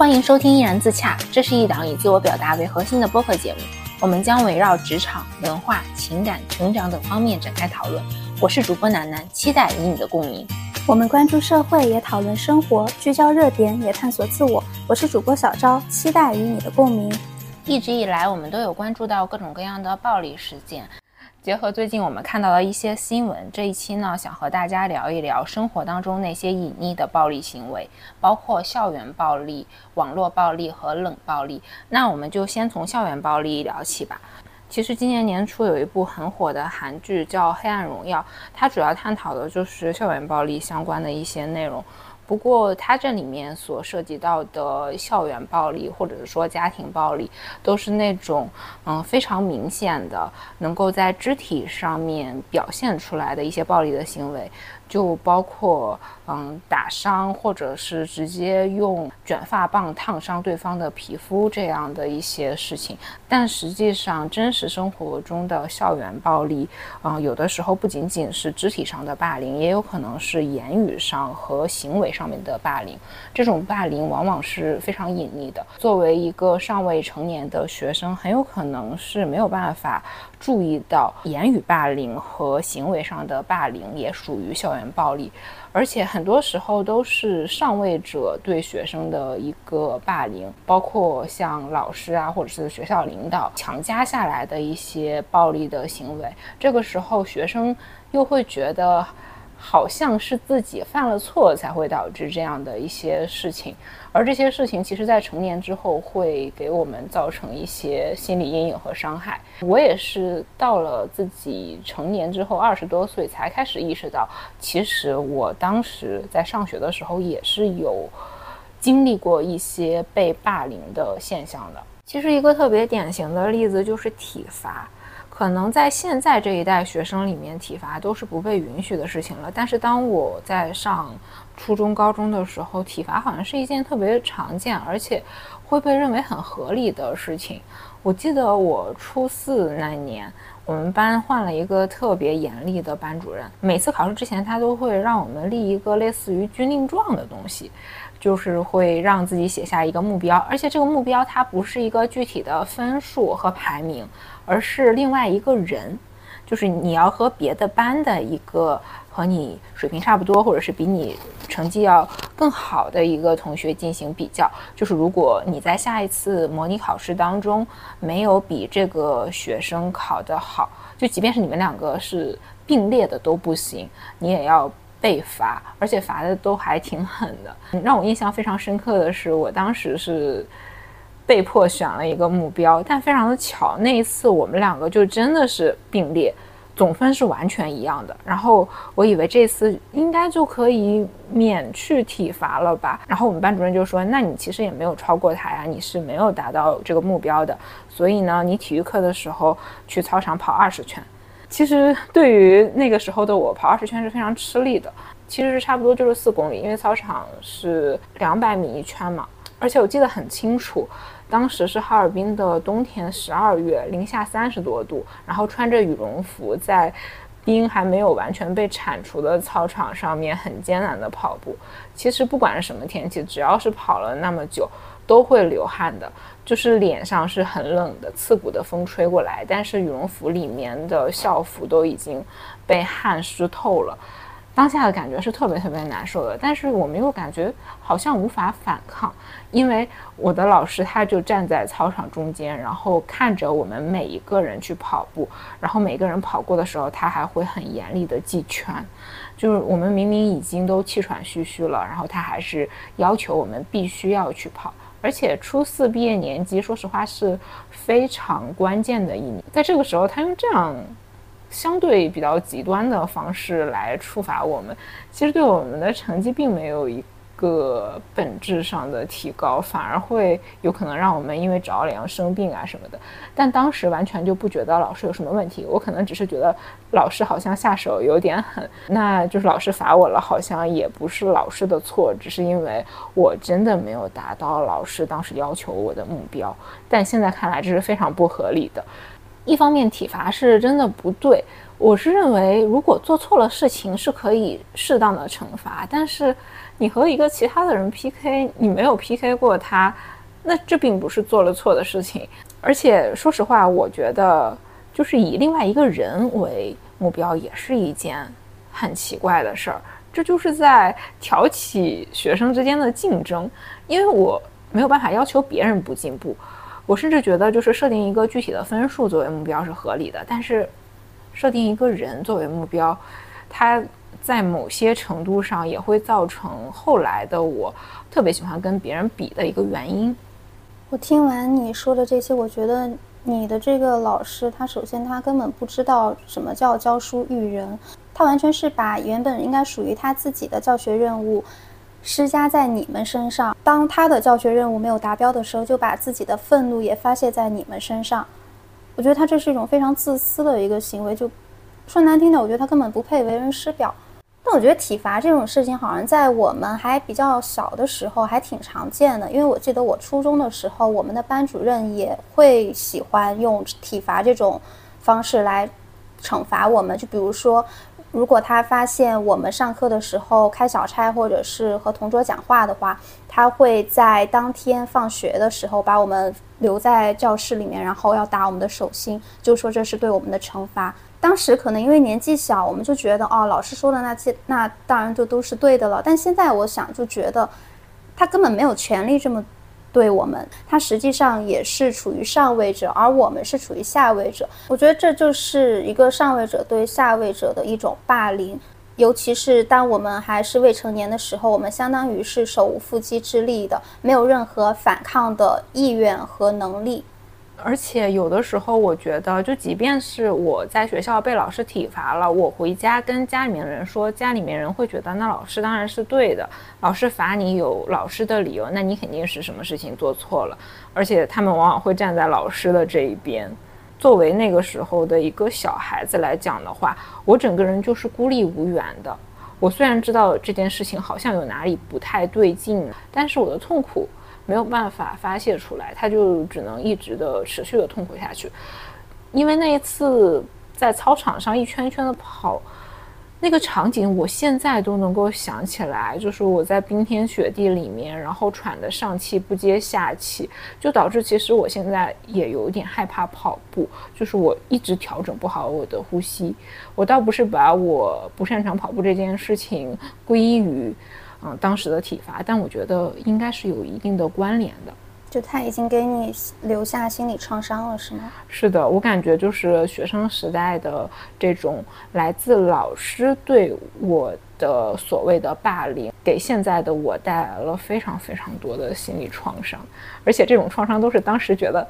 欢迎收听《依然自洽》，这是一档以自我表达为核心的播客节目。我们将围绕职场、文化、情感、成长等方面展开讨论。我是主播楠楠，期待与你的共鸣。我们关注社会，也讨论生活；聚焦热点，也探索自我。我是主播小昭，期待与你的共鸣。一直以来，我们都有关注到各种各样的暴力事件。结合最近我们看到的一些新闻，这一期呢，想和大家聊一聊生活当中那些隐匿的暴力行为，包括校园暴力、网络暴力和冷暴力。那我们就先从校园暴力聊起吧。其实今年年初有一部很火的韩剧叫《黑暗荣耀》，它主要探讨的就是校园暴力相关的一些内容。不过，它这里面所涉及到的校园暴力，或者是说家庭暴力，都是那种嗯非常明显的，能够在肢体上面表现出来的一些暴力的行为。就包括嗯打伤，或者是直接用卷发棒烫伤对方的皮肤这样的一些事情。但实际上，真实生活中的校园暴力，嗯，有的时候不仅仅是肢体上的霸凌，也有可能是言语上和行为上面的霸凌。这种霸凌往往是非常隐匿的。作为一个尚未成年的学生，很有可能是没有办法。注意到言语霸凌和行为上的霸凌也属于校园暴力，而且很多时候都是上位者对学生的一个霸凌，包括像老师啊或者是学校领导强加下来的一些暴力的行为。这个时候学生又会觉得好像是自己犯了错才会导致这样的一些事情。而这些事情，其实，在成年之后会给我们造成一些心理阴影和伤害。我也是到了自己成年之后，二十多岁才开始意识到，其实我当时在上学的时候也是有经历过一些被霸凌的现象的。其实，一个特别典型的例子就是体罚。可能在现在这一代学生里面，体罚都是不被允许的事情了。但是当我在上初中、高中的时候，体罚好像是一件特别常见，而且会被认为很合理的事情。我记得我初四那年，我们班换了一个特别严厉的班主任，每次考试之前，他都会让我们立一个类似于军令状的东西。就是会让自己写下一个目标，而且这个目标它不是一个具体的分数和排名，而是另外一个人，就是你要和别的班的一个和你水平差不多，或者是比你成绩要更好的一个同学进行比较。就是如果你在下一次模拟考试当中没有比这个学生考得好，就即便是你们两个是并列的都不行，你也要。被罚，而且罚的都还挺狠的。让我印象非常深刻的是，我当时是被迫选了一个目标，但非常的巧，那一次我们两个就真的是并列，总分是完全一样的。然后我以为这次应该就可以免去体罚了吧。然后我们班主任就说：“那你其实也没有超过他呀，你是没有达到这个目标的。所以呢，你体育课的时候去操场跑二十圈。”其实对于那个时候的我，跑二十圈是非常吃力的。其实差不多就是四公里，因为操场是两百米一圈嘛。而且我记得很清楚，当时是哈尔滨的冬天，十二月，零下三十多度，然后穿着羽绒服，在冰还没有完全被铲除的操场上面很艰难的跑步。其实不管是什么天气，只要是跑了那么久，都会流汗的。就是脸上是很冷的，刺骨的风吹过来，但是羽绒服里面的校服都已经被汗湿透了，当下的感觉是特别特别难受的。但是我们又感觉好像无法反抗，因为我的老师他就站在操场中间，然后看着我们每一个人去跑步，然后每个人跑过的时候，他还会很严厉的记圈，就是我们明明已经都气喘吁吁了，然后他还是要求我们必须要去跑。而且初四毕业年级，说实话是非常关键的一年，在这个时候，他用这样相对比较极端的方式来处罚我们，其实对我们的成绩并没有一。个本质上的提高，反而会有可能让我们因为着凉生病啊什么的。但当时完全就不觉得老师有什么问题，我可能只是觉得老师好像下手有点狠，那就是老师罚我了，好像也不是老师的错，只是因为我真的没有达到老师当时要求我的目标。但现在看来这是非常不合理的。一方面体罚是真的不对。我是认为，如果做错了事情是可以适当的惩罚，但是你和一个其他的人 PK，你没有 PK 过他，那这并不是做了错的事情。而且说实话，我觉得就是以另外一个人为目标，也是一件很奇怪的事儿。这就是在挑起学生之间的竞争，因为我没有办法要求别人不进步。我甚至觉得，就是设定一个具体的分数作为目标是合理的，但是设定一个人作为目标，他在某些程度上也会造成后来的我特别喜欢跟别人比的一个原因。我听完你说的这些，我觉得你的这个老师，他首先他根本不知道什么叫教书育人，他完全是把原本应该属于他自己的教学任务。施加在你们身上。当他的教学任务没有达标的时候，就把自己的愤怒也发泄在你们身上。我觉得他这是一种非常自私的一个行为。就说难听点，我觉得他根本不配为人师表。但我觉得体罚这种事情，好像在我们还比较小的时候还挺常见的。因为我记得我初中的时候，我们的班主任也会喜欢用体罚这种方式来惩罚我们。就比如说。如果他发现我们上课的时候开小差，或者是和同桌讲话的话，他会在当天放学的时候把我们留在教室里面，然后要打我们的手心，就说这是对我们的惩罚。当时可能因为年纪小，我们就觉得哦，老师说的那些那当然就都是对的了。但现在我想就觉得，他根本没有权利这么。对我们，他实际上也是处于上位者，而我们是处于下位者。我觉得这就是一个上位者对下位者的一种霸凌，尤其是当我们还是未成年的时候，我们相当于是手无缚鸡之力的，没有任何反抗的意愿和能力。而且有的时候，我觉得，就即便是我在学校被老师体罚了，我回家跟家里面人说，家里面人会觉得那老师当然是对的，老师罚你有老师的理由，那你肯定是什么事情做错了。而且他们往往会站在老师的这一边。作为那个时候的一个小孩子来讲的话，我整个人就是孤立无援的。我虽然知道这件事情好像有哪里不太对劲，但是我的痛苦。没有办法发泄出来，他就只能一直的持续的痛苦下去。因为那一次在操场上一圈一圈的跑，那个场景我现在都能够想起来，就是我在冰天雪地里面，然后喘得上气不接下气，就导致其实我现在也有点害怕跑步，就是我一直调整不好我的呼吸。我倒不是把我不擅长跑步这件事情归于。嗯，当时的体罚，但我觉得应该是有一定的关联的。就他已经给你留下心理创伤了，是吗？是的，我感觉就是学生时代的这种来自老师对我的所谓的霸凌，给现在的我带来了非常非常多的心理创伤，而且这种创伤都是当时觉得。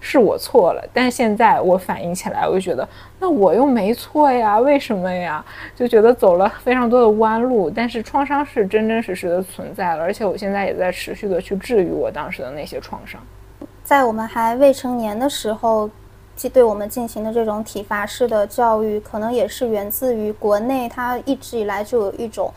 是我错了，但现在我反应起来，我就觉得那我又没错呀，为什么呀？就觉得走了非常多的弯路，但是创伤是真真实实的存在了，而且我现在也在持续的去治愈我当时的那些创伤。在我们还未成年的时候，即对我们进行的这种体罚式的教育，可能也是源自于国内，它一直以来就有一种。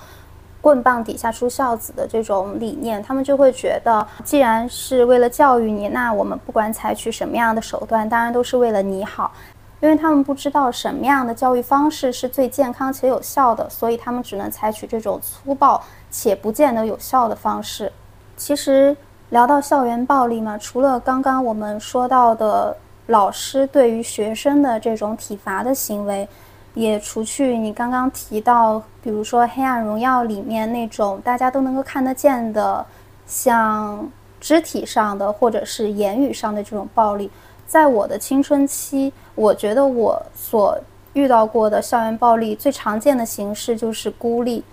棍棒底下出孝子的这种理念，他们就会觉得，既然是为了教育你，那我们不管采取什么样的手段，当然都是为了你好。因为他们不知道什么样的教育方式是最健康且有效的，所以他们只能采取这种粗暴且不见得有效的方式。其实聊到校园暴力嘛，除了刚刚我们说到的老师对于学生的这种体罚的行为。也除去你刚刚提到，比如说《黑暗荣耀》里面那种大家都能够看得见的，像肢体上的或者是言语上的这种暴力，在我的青春期，我觉得我所遇到过的校园暴力最常见的形式就是孤立。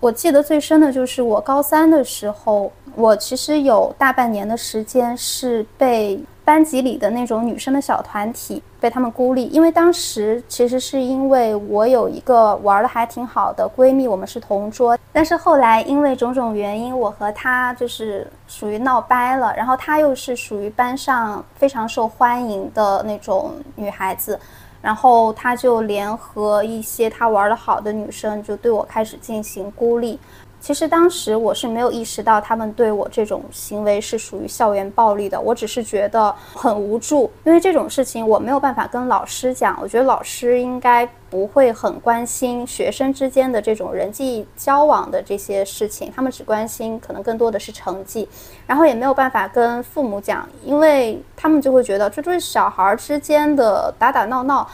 我记得最深的就是我高三的时候，我其实有大半年的时间是被。班级里的那种女生的小团体被他们孤立，因为当时其实是因为我有一个玩的还挺好的闺蜜，我们是同桌，但是后来因为种种原因，我和她就是属于闹掰了，然后她又是属于班上非常受欢迎的那种女孩子，然后她就联合一些她玩的好的女生，就对我开始进行孤立。其实当时我是没有意识到他们对我这种行为是属于校园暴力的，我只是觉得很无助，因为这种事情我没有办法跟老师讲。我觉得老师应该不会很关心学生之间的这种人际交往的这些事情，他们只关心可能更多的是成绩，然后也没有办法跟父母讲，因为他们就会觉得这都是小孩之间的打打闹闹。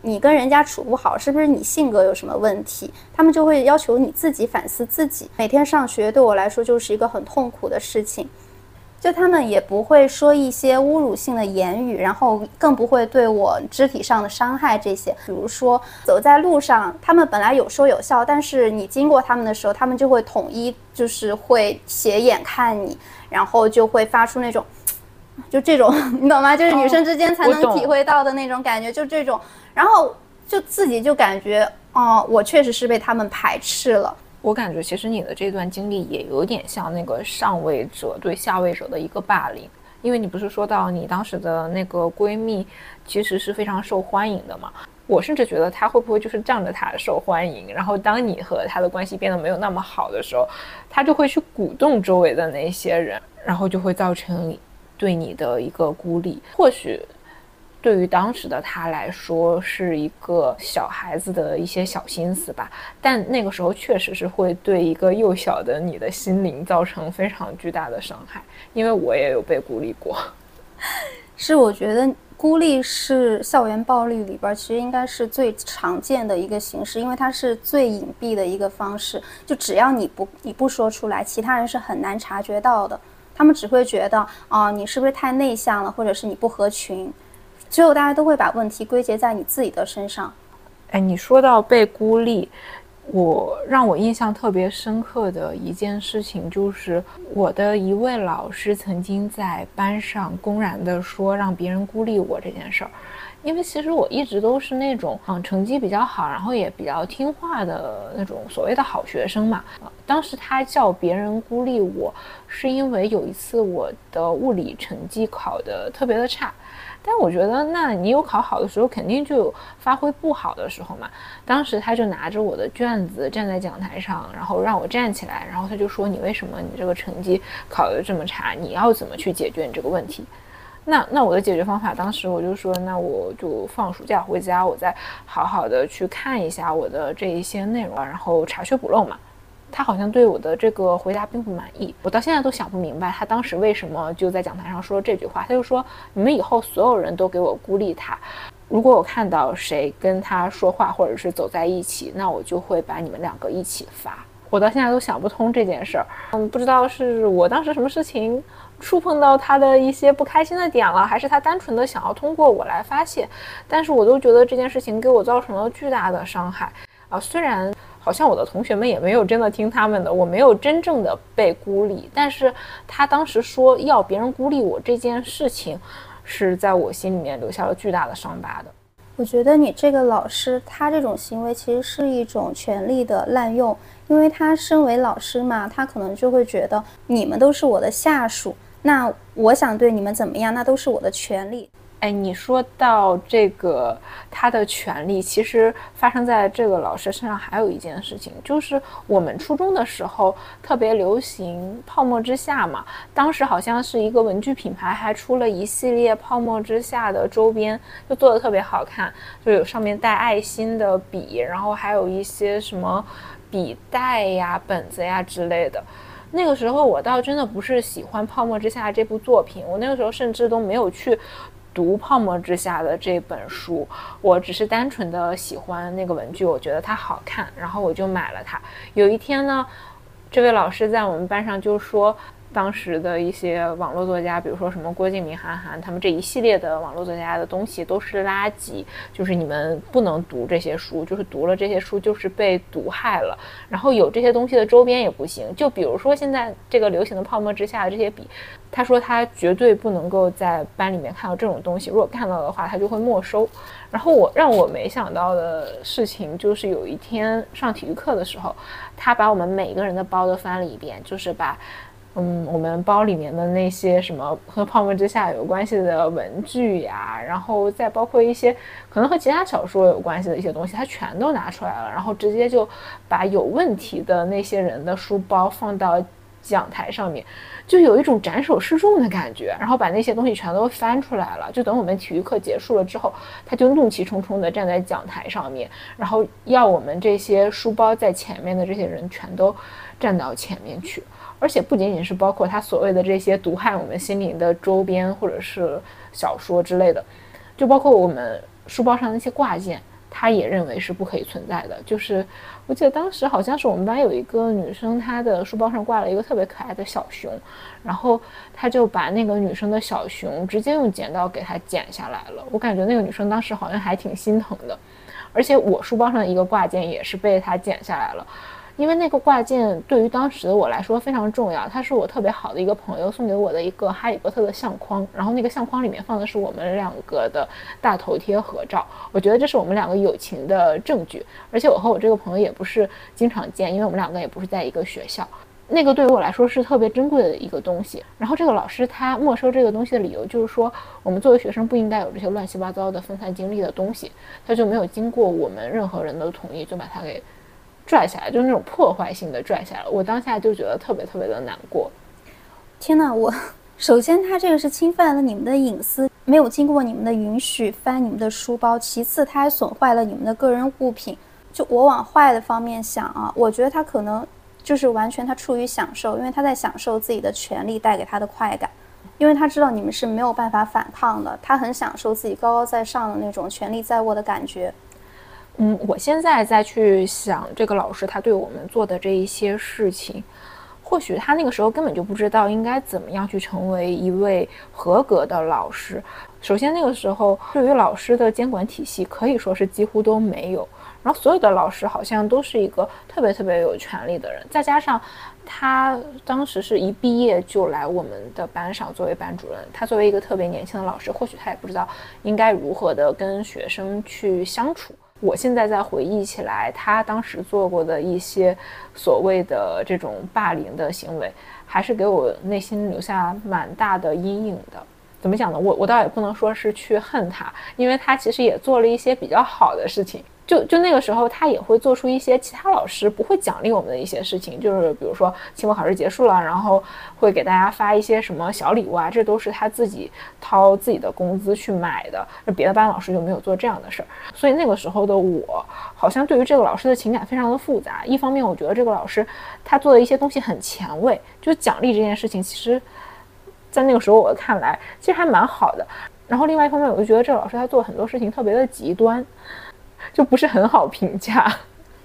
你跟人家处不好，是不是你性格有什么问题？他们就会要求你自己反思自己。每天上学对我来说就是一个很痛苦的事情，就他们也不会说一些侮辱性的言语，然后更不会对我肢体上的伤害这些。比如说走在路上，他们本来有说有笑，但是你经过他们的时候，他们就会统一就是会斜眼看你，然后就会发出那种。就这种，你懂吗？就是女生之间才能体会到的那种感觉，就这种，然后就自己就感觉，哦，我确实是被他们排斥了。我感觉其实你的这段经历也有点像那个上位者对下位者的一个霸凌，因为你不是说到你当时的那个闺蜜其实是非常受欢迎的嘛？我甚至觉得她会不会就是仗着她受欢迎，然后当你和她的关系变得没有那么好的时候，她就会去鼓动周围的那些人，然后就会造成。对你的一个孤立，或许对于当时的他来说是一个小孩子的一些小心思吧，但那个时候确实是会对一个幼小的你的心灵造成非常巨大的伤害。因为我也有被孤立过，是我觉得孤立是校园暴力里边其实应该是最常见的一个形式，因为它是最隐蔽的一个方式，就只要你不你不说出来，其他人是很难察觉到的。他们只会觉得啊，你是不是太内向了，或者是你不合群，最后大家都会把问题归结在你自己的身上。哎，你说到被孤立，我让我印象特别深刻的一件事情，就是我的一位老师曾经在班上公然的说让别人孤立我这件事儿。因为其实我一直都是那种嗯成绩比较好，然后也比较听话的那种所谓的好学生嘛。当时他叫别人孤立我，是因为有一次我的物理成绩考得特别的差。但我觉得，那你有考好的时候，肯定就有发挥不好的时候嘛。当时他就拿着我的卷子站在讲台上，然后让我站起来，然后他就说：“你为什么你这个成绩考得这么差？你要怎么去解决你这个问题？”那那我的解决方法，当时我就说，那我就放暑假回家，我再好好的去看一下我的这一些内容，然后查缺补漏嘛。他好像对我的这个回答并不满意，我到现在都想不明白，他当时为什么就在讲台上说这句话。他就说，你们以后所有人都给我孤立他，如果我看到谁跟他说话或者是走在一起，那我就会把你们两个一起罚。我到现在都想不通这件事儿，嗯，不知道是我当时什么事情。触碰到他的一些不开心的点了，还是他单纯的想要通过我来发泄？但是我都觉得这件事情给我造成了巨大的伤害啊！虽然好像我的同学们也没有真的听他们的，我没有真正的被孤立，但是他当时说要别人孤立我这件事情，是在我心里面留下了巨大的伤疤的。我觉得你这个老师，他这种行为其实是一种权力的滥用，因为他身为老师嘛，他可能就会觉得你们都是我的下属。那我想对你们怎么样，那都是我的权利。哎，你说到这个他的权利，其实发生在这个老师身上还有一件事情，就是我们初中的时候特别流行泡沫之夏嘛，当时好像是一个文具品牌还出了一系列泡沫之夏的周边，就做的特别好看，就有上面带爱心的笔，然后还有一些什么笔袋呀、本子呀之类的。那个时候我倒真的不是喜欢《泡沫之夏》这部作品，我那个时候甚至都没有去读《泡沫之夏》的这本书，我只是单纯的喜欢那个文具，我觉得它好看，然后我就买了它。有一天呢，这位老师在我们班上就说。当时的一些网络作家，比如说什么郭敬明、韩寒，他们这一系列的网络作家的东西都是垃圾，就是你们不能读这些书，就是读了这些书就是被毒害了。然后有这些东西的周边也不行，就比如说现在这个流行的泡沫之下的这些笔，他说他绝对不能够在班里面看到这种东西，如果看到的话，他就会没收。然后我让我没想到的事情就是有一天上体育课的时候，他把我们每个人的包都翻了一遍，就是把。嗯，我们包里面的那些什么和泡沫之夏有关系的文具呀，然后再包括一些可能和其他小说有关系的一些东西，他全都拿出来了，然后直接就把有问题的那些人的书包放到讲台上面，就有一种斩首示众的感觉，然后把那些东西全都翻出来了，就等我们体育课结束了之后，他就怒气冲冲地站在讲台上面，然后要我们这些书包在前面的这些人全都站到前面去。而且不仅仅是包括他所谓的这些毒害我们心灵的周边或者是小说之类的，就包括我们书包上那些挂件，他也认为是不可以存在的。就是我记得当时好像是我们班有一个女生，她的书包上挂了一个特别可爱的小熊，然后他就把那个女生的小熊直接用剪刀给她剪下来了。我感觉那个女生当时好像还挺心疼的，而且我书包上一个挂件也是被他剪下来了。因为那个挂件对于当时的我来说非常重要，它是我特别好的一个朋友送给我的一个哈利波特的相框，然后那个相框里面放的是我们两个的大头贴合照，我觉得这是我们两个友情的证据，而且我和我这个朋友也不是经常见，因为我们两个也不是在一个学校，那个对于我来说是特别珍贵的一个东西。然后这个老师他没收这个东西的理由就是说，我们作为学生不应该有这些乱七八糟的分散精力的东西，他就没有经过我们任何人的同意就把它给。拽下来就是那种破坏性的拽下来，我当下就觉得特别特别的难过。天哪，我首先他这个是侵犯了你们的隐私，没有经过你们的允许翻你们的书包；其次他还损坏了你们的个人物品。就我往坏的方面想啊，我觉得他可能就是完全他出于享受，因为他在享受自己的权利带给他的快感，因为他知道你们是没有办法反抗的，他很享受自己高高在上的那种权力在握的感觉。嗯，我现在再去想这个老师他对我们做的这一些事情，或许他那个时候根本就不知道应该怎么样去成为一位合格的老师。首先那个时候对于老师的监管体系可以说是几乎都没有，然后所有的老师好像都是一个特别特别有权利的人，再加上他当时是一毕业就来我们的班上作为班主任，他作为一个特别年轻的老师，或许他也不知道应该如何的跟学生去相处。我现在在回忆起来，他当时做过的一些所谓的这种霸凌的行为，还是给我内心留下蛮大的阴影的。怎么讲呢？我我倒也不能说是去恨他，因为他其实也做了一些比较好的事情。就就那个时候，他也会做出一些其他老师不会奖励我们的一些事情，就是比如说期末考试结束了，然后会给大家发一些什么小礼物啊，这都是他自己掏自己的工资去买的。那别的班老师就没有做这样的事儿，所以那个时候的我，好像对于这个老师的情感非常的复杂。一方面，我觉得这个老师他做的一些东西很前卫，就奖励这件事情，其实，在那个时候我看来，其实还蛮好的。然后另外一方面，我就觉得这个老师他做很多事情特别的极端。就不是很好评价。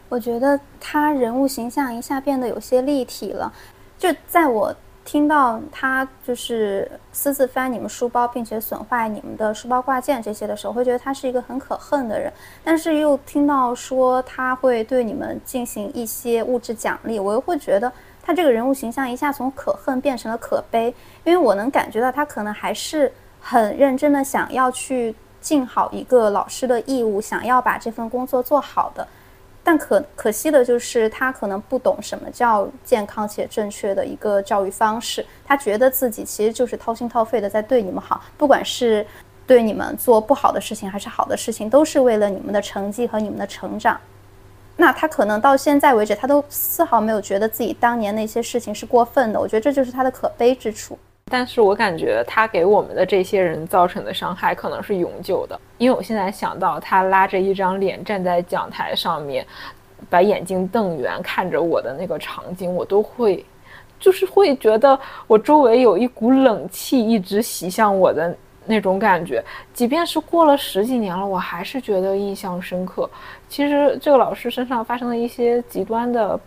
我觉得他人物形象一下变得有些立体了。就在我听到他就是私自翻你们书包，并且损坏你们的书包挂件这些的时候，会觉得他是一个很可恨的人。但是又听到说他会对你们进行一些物质奖励，我又会觉得他这个人物形象一下从可恨变成了可悲。因为我能感觉到他可能还是很认真的想要去。尽好一个老师的义务，想要把这份工作做好的，但可可惜的就是他可能不懂什么叫健康且正确的一个教育方式。他觉得自己其实就是掏心掏肺的在对你们好，不管是对你们做不好的事情还是好的事情，都是为了你们的成绩和你们的成长。那他可能到现在为止，他都丝毫没有觉得自己当年那些事情是过分的。我觉得这就是他的可悲之处。但是我感觉他给我们的这些人造成的伤害可能是永久的，因为我现在想到他拉着一张脸站在讲台上面，把眼睛瞪圆看着我的那个场景，我都会，就是会觉得我周围有一股冷气一直袭向我的那种感觉。即便是过了十几年了，我还是觉得印象深刻。其实这个老师身上发生的一些极端的。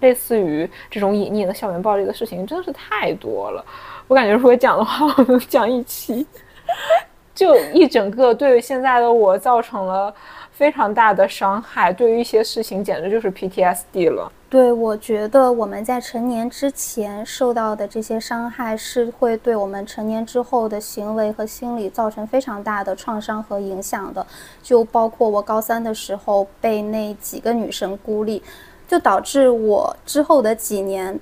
类似于这种隐匿的校园暴力的事情真的是太多了，我感觉如果讲的话，我能讲一期，就一整个对现在的我造成了非常大的伤害。对于一些事情，简直就是 PTSD 了。对，我觉得我们在成年之前受到的这些伤害，是会对我们成年之后的行为和心理造成非常大的创伤和影响的。就包括我高三的时候被那几个女生孤立。就导致我之后的几年，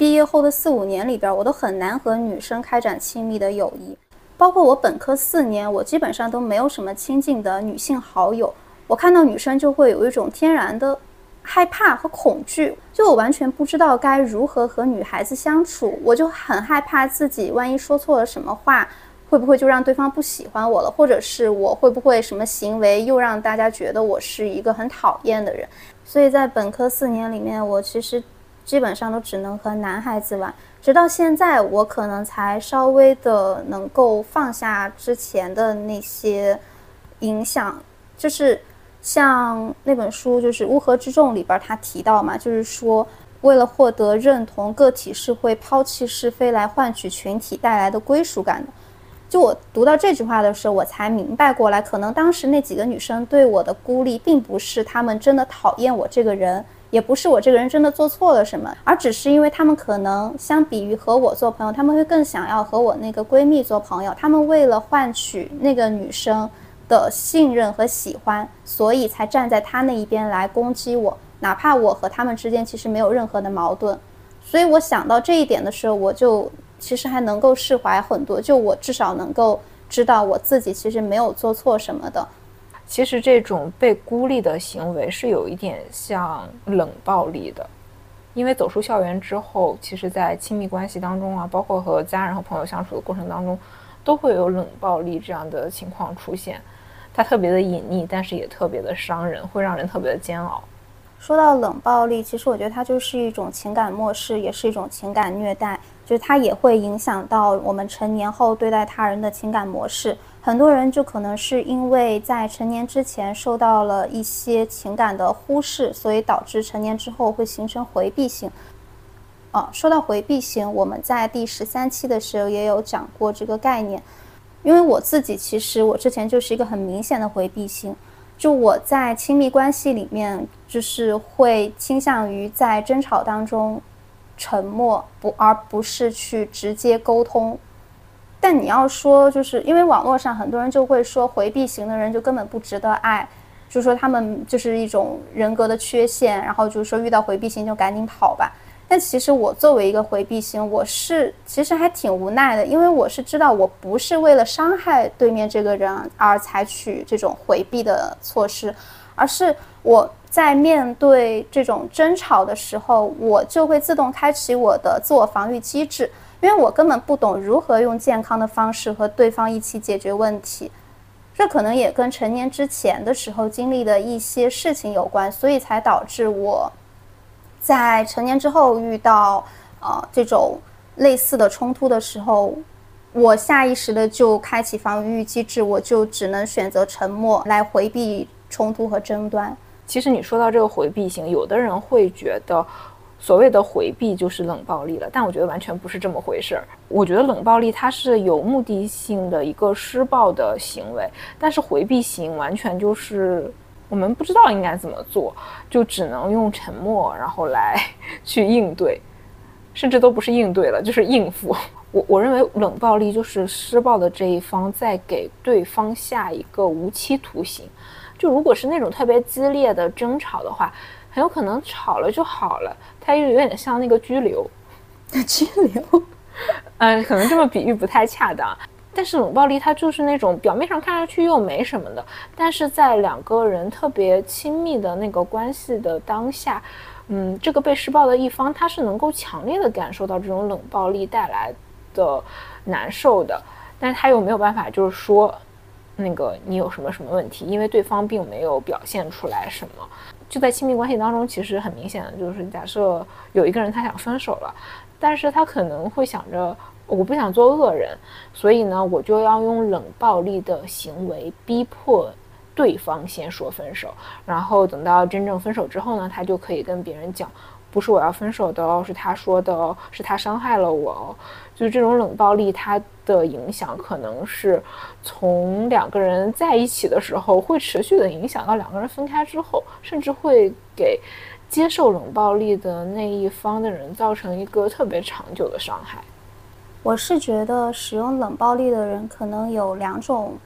毕业后的四五年里边，我都很难和女生开展亲密的友谊。包括我本科四年，我基本上都没有什么亲近的女性好友。我看到女生就会有一种天然的害怕和恐惧，就我完全不知道该如何和女孩子相处，我就很害怕自己万一说错了什么话，会不会就让对方不喜欢我了，或者是我会不会什么行为又让大家觉得我是一个很讨厌的人。所以在本科四年里面，我其实基本上都只能和男孩子玩。直到现在，我可能才稍微的能够放下之前的那些影响，就是像那本书，就是《乌合之众》里边他提到嘛，就是说为了获得认同，个体是会抛弃是非来换取群体带来的归属感的。就我读到这句话的时候，我才明白过来，可能当时那几个女生对我的孤立，并不是她们真的讨厌我这个人。也不是我这个人真的做错了什么，而只是因为他们可能相比于和我做朋友，他们会更想要和我那个闺蜜做朋友。他们为了换取那个女生的信任和喜欢，所以才站在她那一边来攻击我，哪怕我和他们之间其实没有任何的矛盾。所以我想到这一点的时候，我就其实还能够释怀很多，就我至少能够知道我自己其实没有做错什么的。其实这种被孤立的行为是有一点像冷暴力的，因为走出校园之后，其实，在亲密关系当中啊，包括和家人和朋友相处的过程当中，都会有冷暴力这样的情况出现。它特别的隐匿，但是也特别的伤人，会让人特别的煎熬。说到冷暴力，其实我觉得它就是一种情感漠视，也是一种情感虐待，就是它也会影响到我们成年后对待他人的情感模式。很多人就可能是因为在成年之前受到了一些情感的忽视，所以导致成年之后会形成回避型。哦，说到回避型，我们在第十三期的时候也有讲过这个概念。因为我自己其实我之前就是一个很明显的回避型，就我在亲密关系里面就是会倾向于在争吵当中沉默，不而不是去直接沟通。但你要说，就是因为网络上很多人就会说回避型的人就根本不值得爱，就说他们就是一种人格的缺陷，然后就是说遇到回避型就赶紧跑吧。但其实我作为一个回避型，我是其实还挺无奈的，因为我是知道我不是为了伤害对面这个人而采取这种回避的措施，而是我在面对这种争吵的时候，我就会自动开启我的自我防御机制。因为我根本不懂如何用健康的方式和对方一起解决问题，这可能也跟成年之前的时候经历的一些事情有关，所以才导致我在成年之后遇到呃这种类似的冲突的时候，我下意识的就开启防御机制，我就只能选择沉默来回避冲突和争端。其实你说到这个回避型，有的人会觉得。所谓的回避就是冷暴力了，但我觉得完全不是这么回事儿。我觉得冷暴力它是有目的性的一个施暴的行为，但是回避型完全就是我们不知道应该怎么做，就只能用沉默然后来 去应对，甚至都不是应对了，就是应付。我我认为冷暴力就是施暴的这一方在给对方下一个无期徒刑。就如果是那种特别激烈的争吵的话。很有可能吵了就好了，它又有点像那个拘留，拘留，嗯，可能这么比喻不太恰当。但是冷暴力它就是那种表面上看上去又没什么的，但是在两个人特别亲密的那个关系的当下，嗯，这个被施暴的一方他是能够强烈的感受到这种冷暴力带来的难受的，但他又没有办法就是说，那个你有什么什么问题，因为对方并没有表现出来什么。就在亲密关系当中，其实很明显的就是，假设有一个人他想分手了，但是他可能会想着，我不想做恶人，所以呢，我就要用冷暴力的行为逼迫对方先说分手，然后等到真正分手之后呢，他就可以跟别人讲。不是我要分手的哦，是他说的哦，是他伤害了我哦。就这种冷暴力，它的影响可能是从两个人在一起的时候会持续的影响到两个人分开之后，甚至会给接受冷暴力的那一方的人造成一个特别长久的伤害。我是觉得使用冷暴力的人可能有两种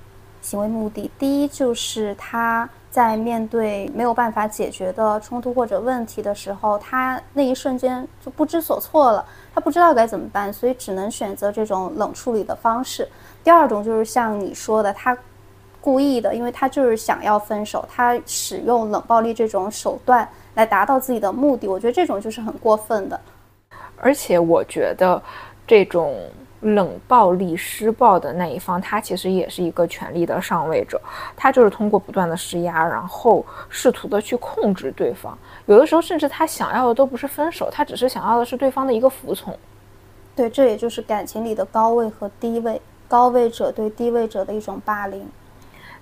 行为目的，第一就是他。在面对没有办法解决的冲突或者问题的时候，他那一瞬间就不知所措了，他不知道该怎么办，所以只能选择这种冷处理的方式。第二种就是像你说的，他故意的，因为他就是想要分手，他使用冷暴力这种手段来达到自己的目的。我觉得这种就是很过分的。而且我觉得这种。冷暴力施暴的那一方，他其实也是一个权力的上位者，他就是通过不断的施压，然后试图的去控制对方。有的时候，甚至他想要的都不是分手，他只是想要的是对方的一个服从。对，这也就是感情里的高位和低位，高位者对低位者的一种霸凌。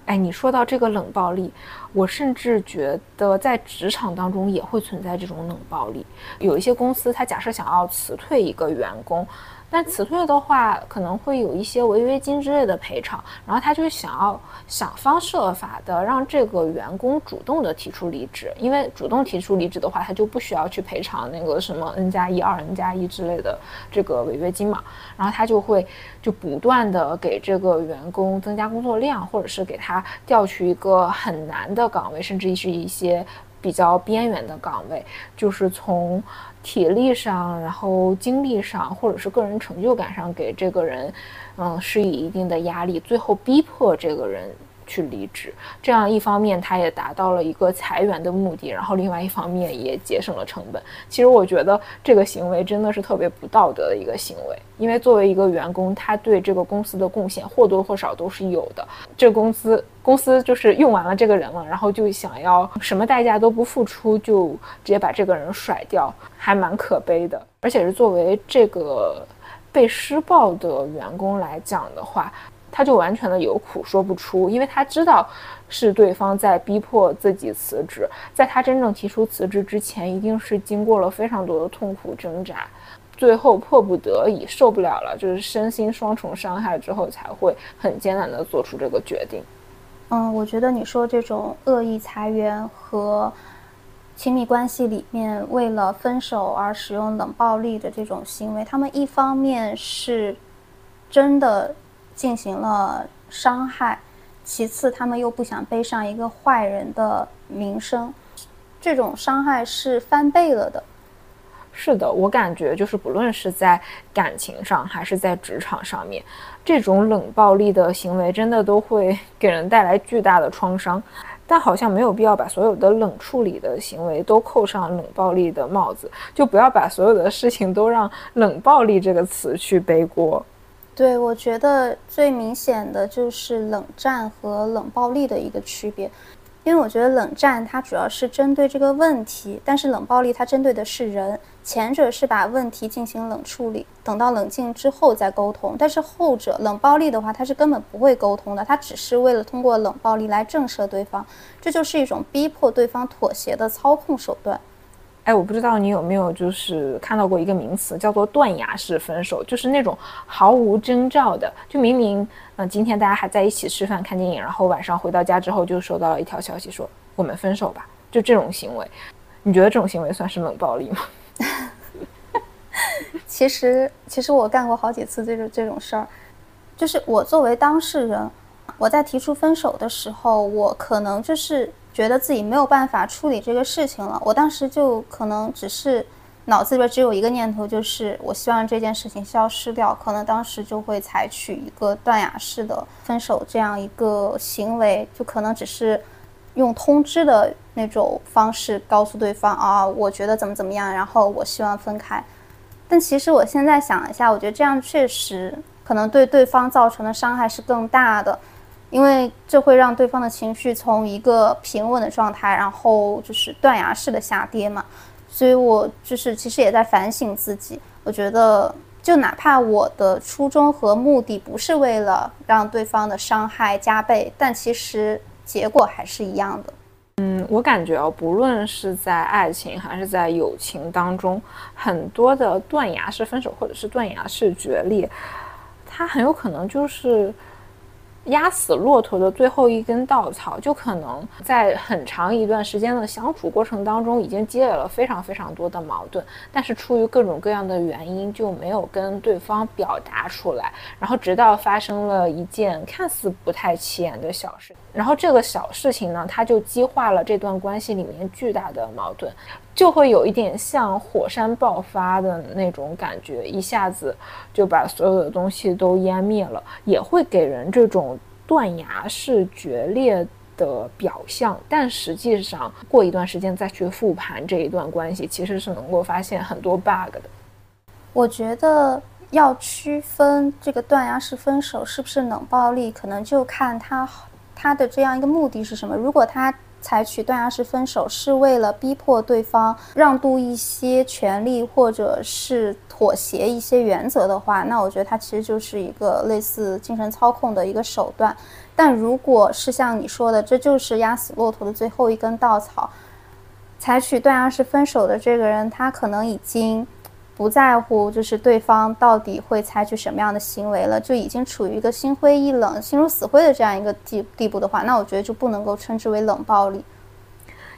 哎，你说到这个冷暴力，我甚至觉得在职场当中也会存在这种冷暴力。有一些公司，他假设想要辞退一个员工。但辞退的话，可能会有一些违约金之类的赔偿，然后他就想要想方设法的让这个员工主动的提出离职，因为主动提出离职的话，他就不需要去赔偿那个什么 N 加一、二 N 加一之类的这个违约金嘛，然后他就会就不断的给这个员工增加工作量，或者是给他调去一个很难的岗位，甚至是一些比较边缘的岗位，就是从。体力上，然后精力上，或者是个人成就感上，给这个人，嗯，施以一定的压力，最后逼迫这个人。去离职，这样一方面他也达到了一个裁员的目的，然后另外一方面也节省了成本。其实我觉得这个行为真的是特别不道德的一个行为，因为作为一个员工，他对这个公司的贡献或多或少都是有的。这公司公司就是用完了这个人了，然后就想要什么代价都不付出，就直接把这个人甩掉，还蛮可悲的。而且是作为这个被施暴的员工来讲的话。他就完全的有苦说不出，因为他知道是对方在逼迫自己辞职，在他真正提出辞职之前，一定是经过了非常多的痛苦挣扎，最后迫不得已受不了了，就是身心双重伤害之后，才会很艰难的做出这个决定。嗯，我觉得你说这种恶意裁员和亲密关系里面为了分手而使用冷暴力的这种行为，他们一方面是真的。进行了伤害，其次他们又不想背上一个坏人的名声，这种伤害是翻倍了的。是的，我感觉就是不论是在感情上还是在职场上面，这种冷暴力的行为真的都会 给人带来巨大的创伤。但好像没有必要把所有的冷处理的行为都扣上冷暴力的帽子，就不要把所有的事情都让冷暴力这个词去背锅。对，我觉得最明显的就是冷战和冷暴力的一个区别，因为我觉得冷战它主要是针对这个问题，但是冷暴力它针对的是人。前者是把问题进行冷处理，等到冷静之后再沟通，但是后者冷暴力的话，它是根本不会沟通的，它只是为了通过冷暴力来震慑对方，这就是一种逼迫对方妥协的操控手段。哎，我不知道你有没有就是看到过一个名词，叫做断崖式分手，就是那种毫无征兆的，就明明嗯今天大家还在一起吃饭看电影，然后晚上回到家之后就收到了一条消息说我们分手吧，就这种行为，你觉得这种行为算是冷暴力吗？其实其实我干过好几次这种这种事儿，就是我作为当事人，我在提出分手的时候，我可能就是。觉得自己没有办法处理这个事情了，我当时就可能只是脑子里边只有一个念头，就是我希望这件事情消失掉，可能当时就会采取一个断崖式的分手这样一个行为，就可能只是用通知的那种方式告诉对方啊，我觉得怎么怎么样，然后我希望分开。但其实我现在想一下，我觉得这样确实可能对对方造成的伤害是更大的。因为这会让对方的情绪从一个平稳的状态，然后就是断崖式的下跌嘛，所以我就是其实也在反省自己。我觉得，就哪怕我的初衷和目的不是为了让对方的伤害加倍，但其实结果还是一样的。嗯，我感觉哦，不论是在爱情还是在友情当中，很多的断崖式分手或者是断崖式决裂，它很有可能就是。压死骆驼的最后一根稻草，就可能在很长一段时间的相处过程当中，已经积累了非常非常多的矛盾，但是出于各种各样的原因，就没有跟对方表达出来。然后直到发生了一件看似不太起眼的小事，然后这个小事情呢，它就激化了这段关系里面巨大的矛盾，就会有一点像火山爆发的那种感觉，一下子就把所有的东西都湮灭了，也会给人这种。断崖式决裂的表象，但实际上过一段时间再去复盘这一段关系，其实是能够发现很多 bug 的。我觉得要区分这个断崖式分手是不是冷暴力，可能就看他他的这样一个目的是什么。如果他采取断崖式分手是为了逼迫对方让渡一些权利，或者是妥协一些原则的话，那我觉得它其实就是一个类似精神操控的一个手段。但如果是像你说的，这就是压死骆驼的最后一根稻草，采取断崖式分手的这个人，他可能已经不在乎就是对方到底会采取什么样的行为了，就已经处于一个心灰意冷、心如死灰的这样一个地地步的话，那我觉得就不能够称之为冷暴力。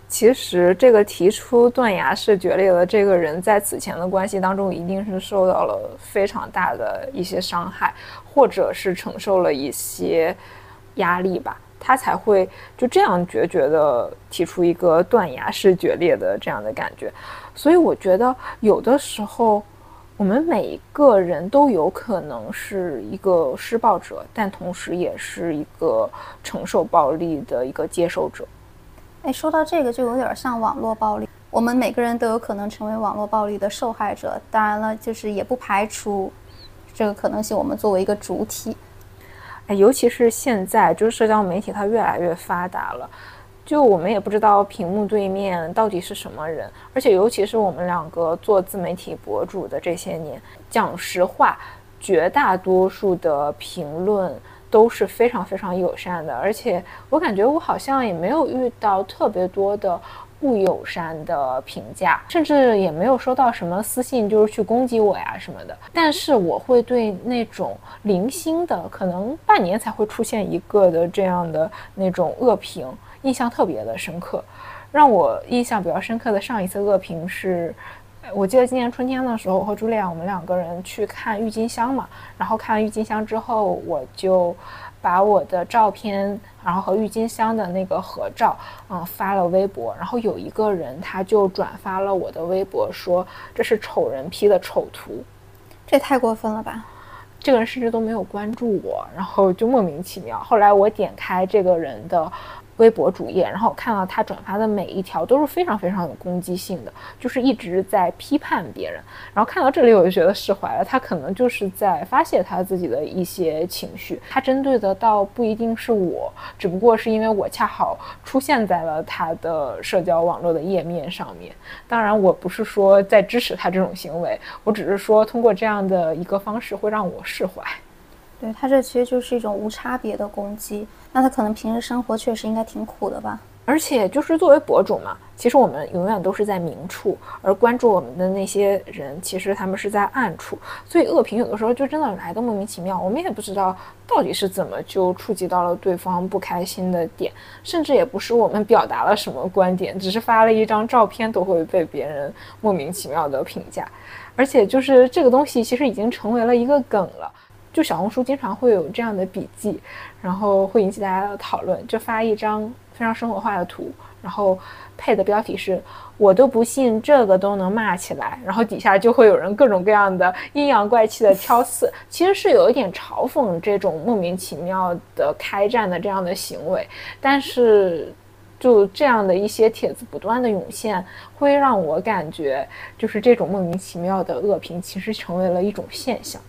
其实，这个提出断崖式决裂的这个人，在此前的关系当中，一定是受到了非常大的一些伤害，或者是承受了一些压力吧，他才会就这样决绝的提出一个断崖式决裂的这样的感觉。所以，我觉得有的时候，我们每一个人都有可能是一个施暴者，但同时也是一个承受暴力的一个接受者。哎，说到这个就有点像网络暴力，我们每个人都有可能成为网络暴力的受害者。当然了，就是也不排除这个可能性。我们作为一个主体，哎，尤其是现在，就是社交媒体它越来越发达了，就我们也不知道屏幕对面到底是什么人。而且，尤其是我们两个做自媒体博主的这些年，讲实话，绝大多数的评论。都是非常非常友善的，而且我感觉我好像也没有遇到特别多的不友善的评价，甚至也没有收到什么私信，就是去攻击我呀什么的。但是我会对那种零星的，可能半年才会出现一个的这样的那种恶评印象特别的深刻。让我印象比较深刻的上一次恶评是。我记得今年春天的时候，我和朱莉亚我们两个人去看郁金香嘛，然后看完郁金香之后，我就把我的照片，然后和郁金香的那个合照，嗯，发了微博，然后有一个人他就转发了我的微博，说这是丑人 P 的丑图，这太过分了吧？这个人甚至都没有关注我，然后就莫名其妙。后来我点开这个人的。微博主页，然后我看到他转发的每一条都是非常非常有攻击性的，就是一直在批判别人。然后看到这里，我就觉得释怀了。他可能就是在发泄他自己的一些情绪。他针对的倒不一定是我，只不过是因为我恰好出现在了他的社交网络的页面上面。当然，我不是说在支持他这种行为，我只是说通过这样的一个方式会让我释怀。对他这其实就是一种无差别的攻击。那他可能平时生活确实应该挺苦的吧？而且就是作为博主嘛，其实我们永远都是在明处，而关注我们的那些人，其实他们是在暗处。所以恶评有的时候就真的来的莫名其妙，我们也不知道到底是怎么就触及到了对方不开心的点，甚至也不是我们表达了什么观点，只是发了一张照片都会被别人莫名其妙的评价。而且就是这个东西其实已经成为了一个梗了。就小红书经常会有这样的笔记，然后会引起大家的讨论。就发一张非常生活化的图，然后配的标题是“我都不信这个都能骂起来”，然后底下就会有人各种各样的阴阳怪气的挑刺，其实是有一点嘲讽这种莫名其妙的开战的这样的行为。但是就这样的一些帖子不断的涌现，会让我感觉就是这种莫名其妙的恶评其实成为了一种现象。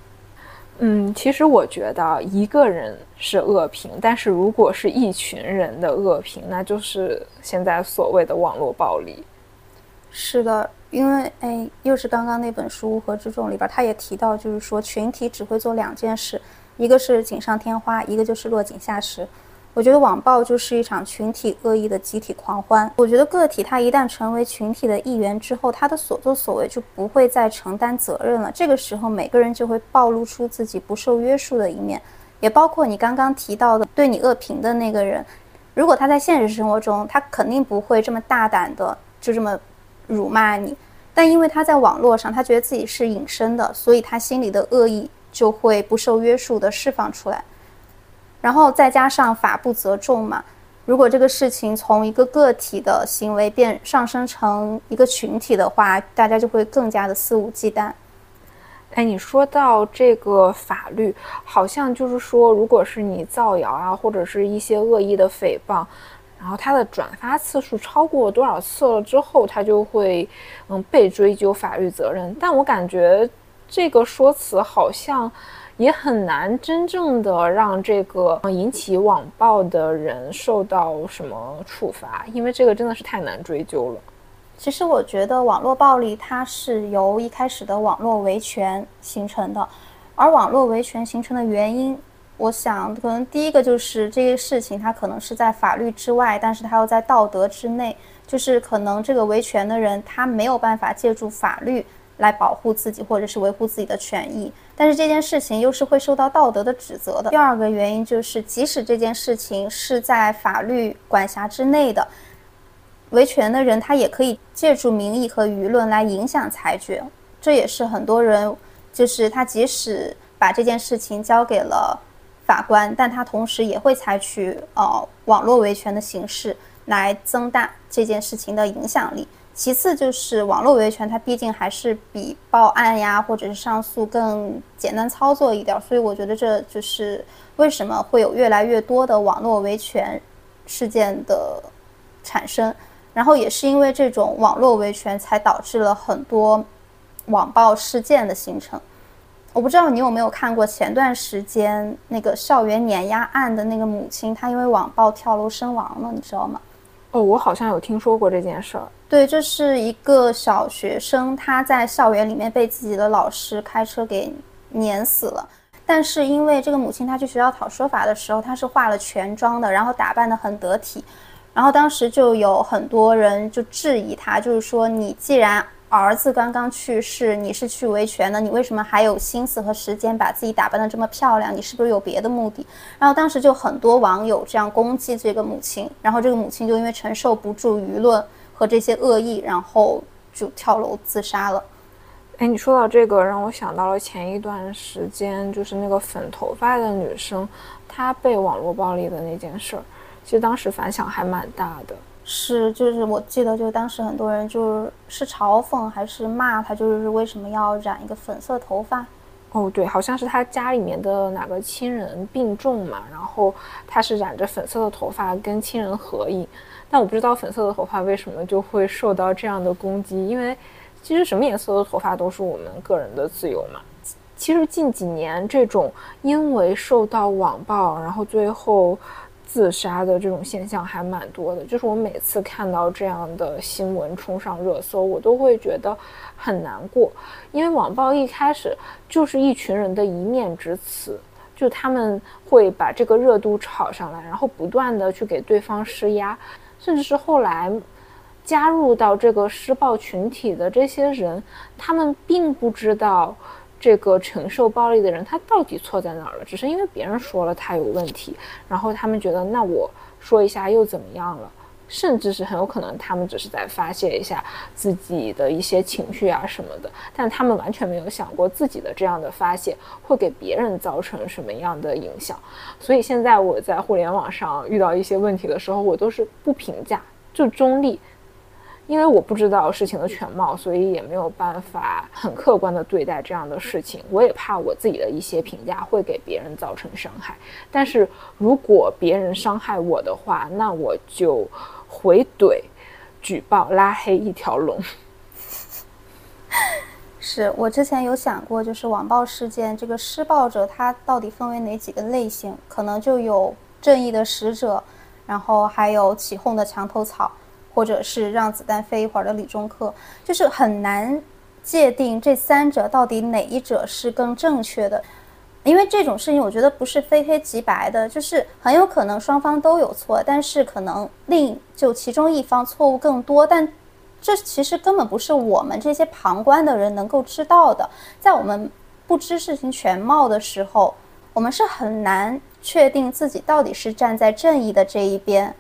嗯，其实我觉得一个人是恶评，但是如果是一群人的恶评，那就是现在所谓的网络暴力。是的，因为哎，又是刚刚那本书《乌合之众》里边，他也提到，就是说群体只会做两件事，一个是锦上添花，一个就是落井下石。我觉得网暴就是一场群体恶意的集体狂欢。我觉得个体他一旦成为群体的一员之后，他的所作所为就不会再承担责任了。这个时候，每个人就会暴露出自己不受约束的一面。也包括你刚刚提到的对你恶评的那个人，如果他在现实生活中，他肯定不会这么大胆的就这么辱骂你，但因为他在网络上，他觉得自己是隐身的，所以他心里的恶意就会不受约束的释放出来，然后再加上法不责众嘛。如果这个事情从一个个体的行为变上升成一个群体的话，大家就会更加的肆无忌惮。哎，你说到这个法律，好像就是说，如果是你造谣啊，或者是一些恶意的诽谤，然后它的转发次数超过多少次了之后，它就会嗯被追究法律责任。但我感觉这个说辞好像。也很难真正的让这个引起网暴的人受到什么处罚，因为这个真的是太难追究了。其实我觉得网络暴力它是由一开始的网络维权形成的，而网络维权形成的原因，我想可能第一个就是这个事情它可能是在法律之外，但是它又在道德之内，就是可能这个维权的人他没有办法借助法律。来保护自己或者是维护自己的权益，但是这件事情又是会受到道德的指责的。第二个原因就是，即使这件事情是在法律管辖之内的，维权的人他也可以借助民意和舆论来影响裁决。这也是很多人，就是他即使把这件事情交给了法官，但他同时也会采取呃网络维权的形式来增大这件事情的影响力。其次就是网络维权，它毕竟还是比报案呀或者是上诉更简单操作一点，所以我觉得这就是为什么会有越来越多的网络维权事件的产生。然后也是因为这种网络维权，才导致了很多网暴事件的形成。我不知道你有没有看过前段时间那个校园碾压案的那个母亲，她因为网暴跳楼身亡了，你知道吗？哦，我好像有听说过这件事儿。对，这是一个小学生，他在校园里面被自己的老师开车给碾死了。但是因为这个母亲，她去学校讨说法的时候，她是化了全妆的，然后打扮的很得体。然后当时就有很多人就质疑她，就是说你既然。儿子刚刚去世，你是去维权的，你为什么还有心思和时间把自己打扮的这么漂亮？你是不是有别的目的？然后当时就很多网友这样攻击这个母亲，然后这个母亲就因为承受不住舆论和这些恶意，然后就跳楼自杀了。哎，你说到这个，让我想到了前一段时间，就是那个粉头发的女生，她被网络暴力的那件事儿，其实当时反响还蛮大的。是，就是我记得，就当时很多人就是是嘲讽还是骂他，就是为什么要染一个粉色头发？哦，对，好像是他家里面的哪个亲人病重嘛，然后他是染着粉色的头发跟亲人合影。但我不知道粉色的头发为什么就会受到这样的攻击，因为其实什么颜色的头发都是我们个人的自由嘛。其实近几年这种因为受到网暴，然后最后。自杀的这种现象还蛮多的，就是我每次看到这样的新闻冲上热搜，我都会觉得很难过，因为网暴一开始就是一群人的一面之词，就他们会把这个热度炒上来，然后不断的去给对方施压，甚至是后来加入到这个施暴群体的这些人，他们并不知道。这个承受暴力的人，他到底错在哪儿了？只是因为别人说了他有问题，然后他们觉得那我说一下又怎么样了？甚至是很有可能他们只是在发泄一下自己的一些情绪啊什么的，但他们完全没有想过自己的这样的发泄会给别人造成什么样的影响。所以现在我在互联网上遇到一些问题的时候，我都是不评价，就中立。因为我不知道事情的全貌，所以也没有办法很客观的对待这样的事情。我也怕我自己的一些评价会给别人造成伤害。但是如果别人伤害我的话，那我就回怼、举报、拉黑一条龙。是我之前有想过，就是网暴事件这个施暴者他到底分为哪几个类型？可能就有正义的使者，然后还有起哄的墙头草。或者是让子弹飞一会儿的理中客，就是很难界定这三者到底哪一者是更正确的，因为这种事情我觉得不是非黑即白的，就是很有可能双方都有错，但是可能另就其中一方错误更多，但这其实根本不是我们这些旁观的人能够知道的，在我们不知事情全貌的时候，我们是很难确定自己到底是站在正义的这一边，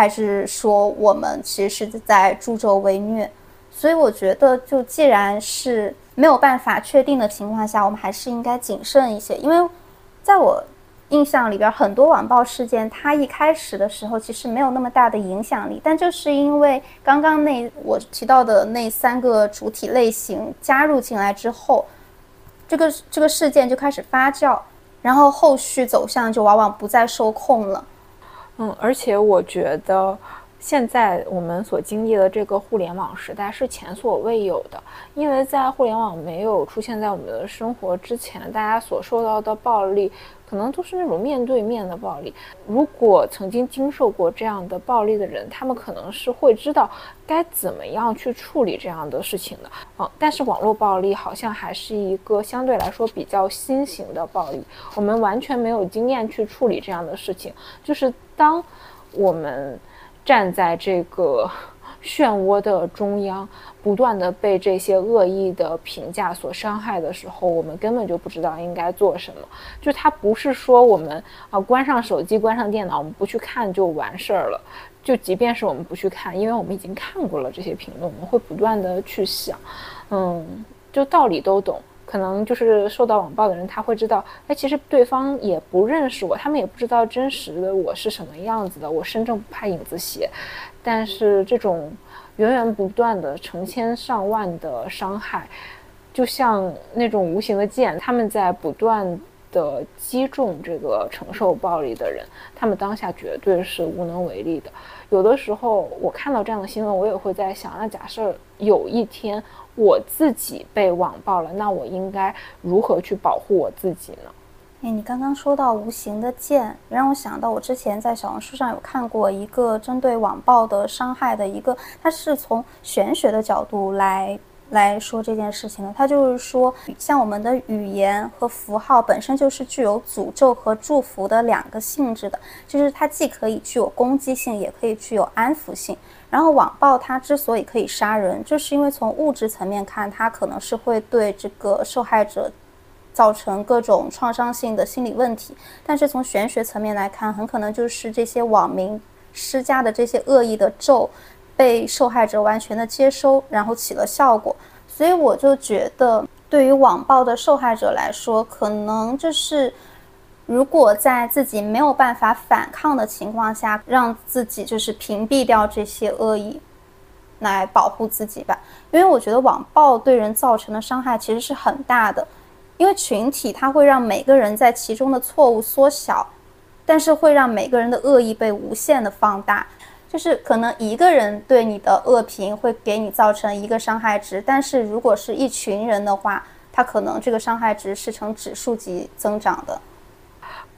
还是说我们其实是在助纣为虐。所以我觉得，就既然是没有办法确定的情况下，我们还是应该谨慎一些，因为在我。印象里边很多网暴事件，它一开始的时候其实没有那么大的影响力，但就是因为刚刚那我提到的那三个主体类型加入进来之后，这个这个事件就开始发酵，然后后续走向就往往不再受控了。嗯，而且我觉得。现在我们所经历的这个互联网时代是前所未有的，因为在互联网没有出现在我们的生活之前，大家所受到的暴力可能都是那种面对面的暴力。如果曾经经受过这样的暴力的人，他们可能是会知道该怎么样去处理这样的事情的。嗯，但是网络暴力好像还是一个相对来说比较新型的暴力，我们完全没有经验去处理这样的事情。就是当我们。站在这个漩涡的中央，不断的被这些恶意的评价所伤害的时候，我们根本就不知道应该做什么。就它不是说我们啊关上手机、关上电脑，我们不去看就完事儿了。就即便是我们不去看，因为我们已经看过了这些评论，我们会不断的去想，嗯，就道理都懂。可能就是受到网暴的人，他会知道，哎，其实对方也不认识我，他们也不知道真实的我是什么样子的。我身正不怕影子斜，但是这种源源不断的成千上万的伤害，就像那种无形的剑，他们在不断的击中这个承受暴力的人，他们当下绝对是无能为力的。有的时候，我看到这样的新闻，我也会在想，那假设有一天。我自己被网暴了，那我应该如何去保护我自己呢？哎，你刚刚说到无形的剑，让我想到我之前在小红书上有看过一个针对网暴的伤害的一个，它是从玄学的角度来来说这件事情的。它就是说，像我们的语言和符号本身就是具有诅咒和祝福的两个性质的，就是它既可以具有攻击性，也可以具有安抚性。然后网暴它之所以可以杀人，就是因为从物质层面看，它可能是会对这个受害者造成各种创伤性的心理问题；但是从玄学层面来看，很可能就是这些网民施加的这些恶意的咒，被受害者完全的接收，然后起了效果。所以我就觉得，对于网暴的受害者来说，可能就是。如果在自己没有办法反抗的情况下，让自己就是屏蔽掉这些恶意，来保护自己吧。因为我觉得网暴对人造成的伤害其实是很大的，因为群体它会让每个人在其中的错误缩小，但是会让每个人的恶意被无限的放大。就是可能一个人对你的恶评会给你造成一个伤害值，但是如果是一群人的话，他可能这个伤害值是呈指数级增长的。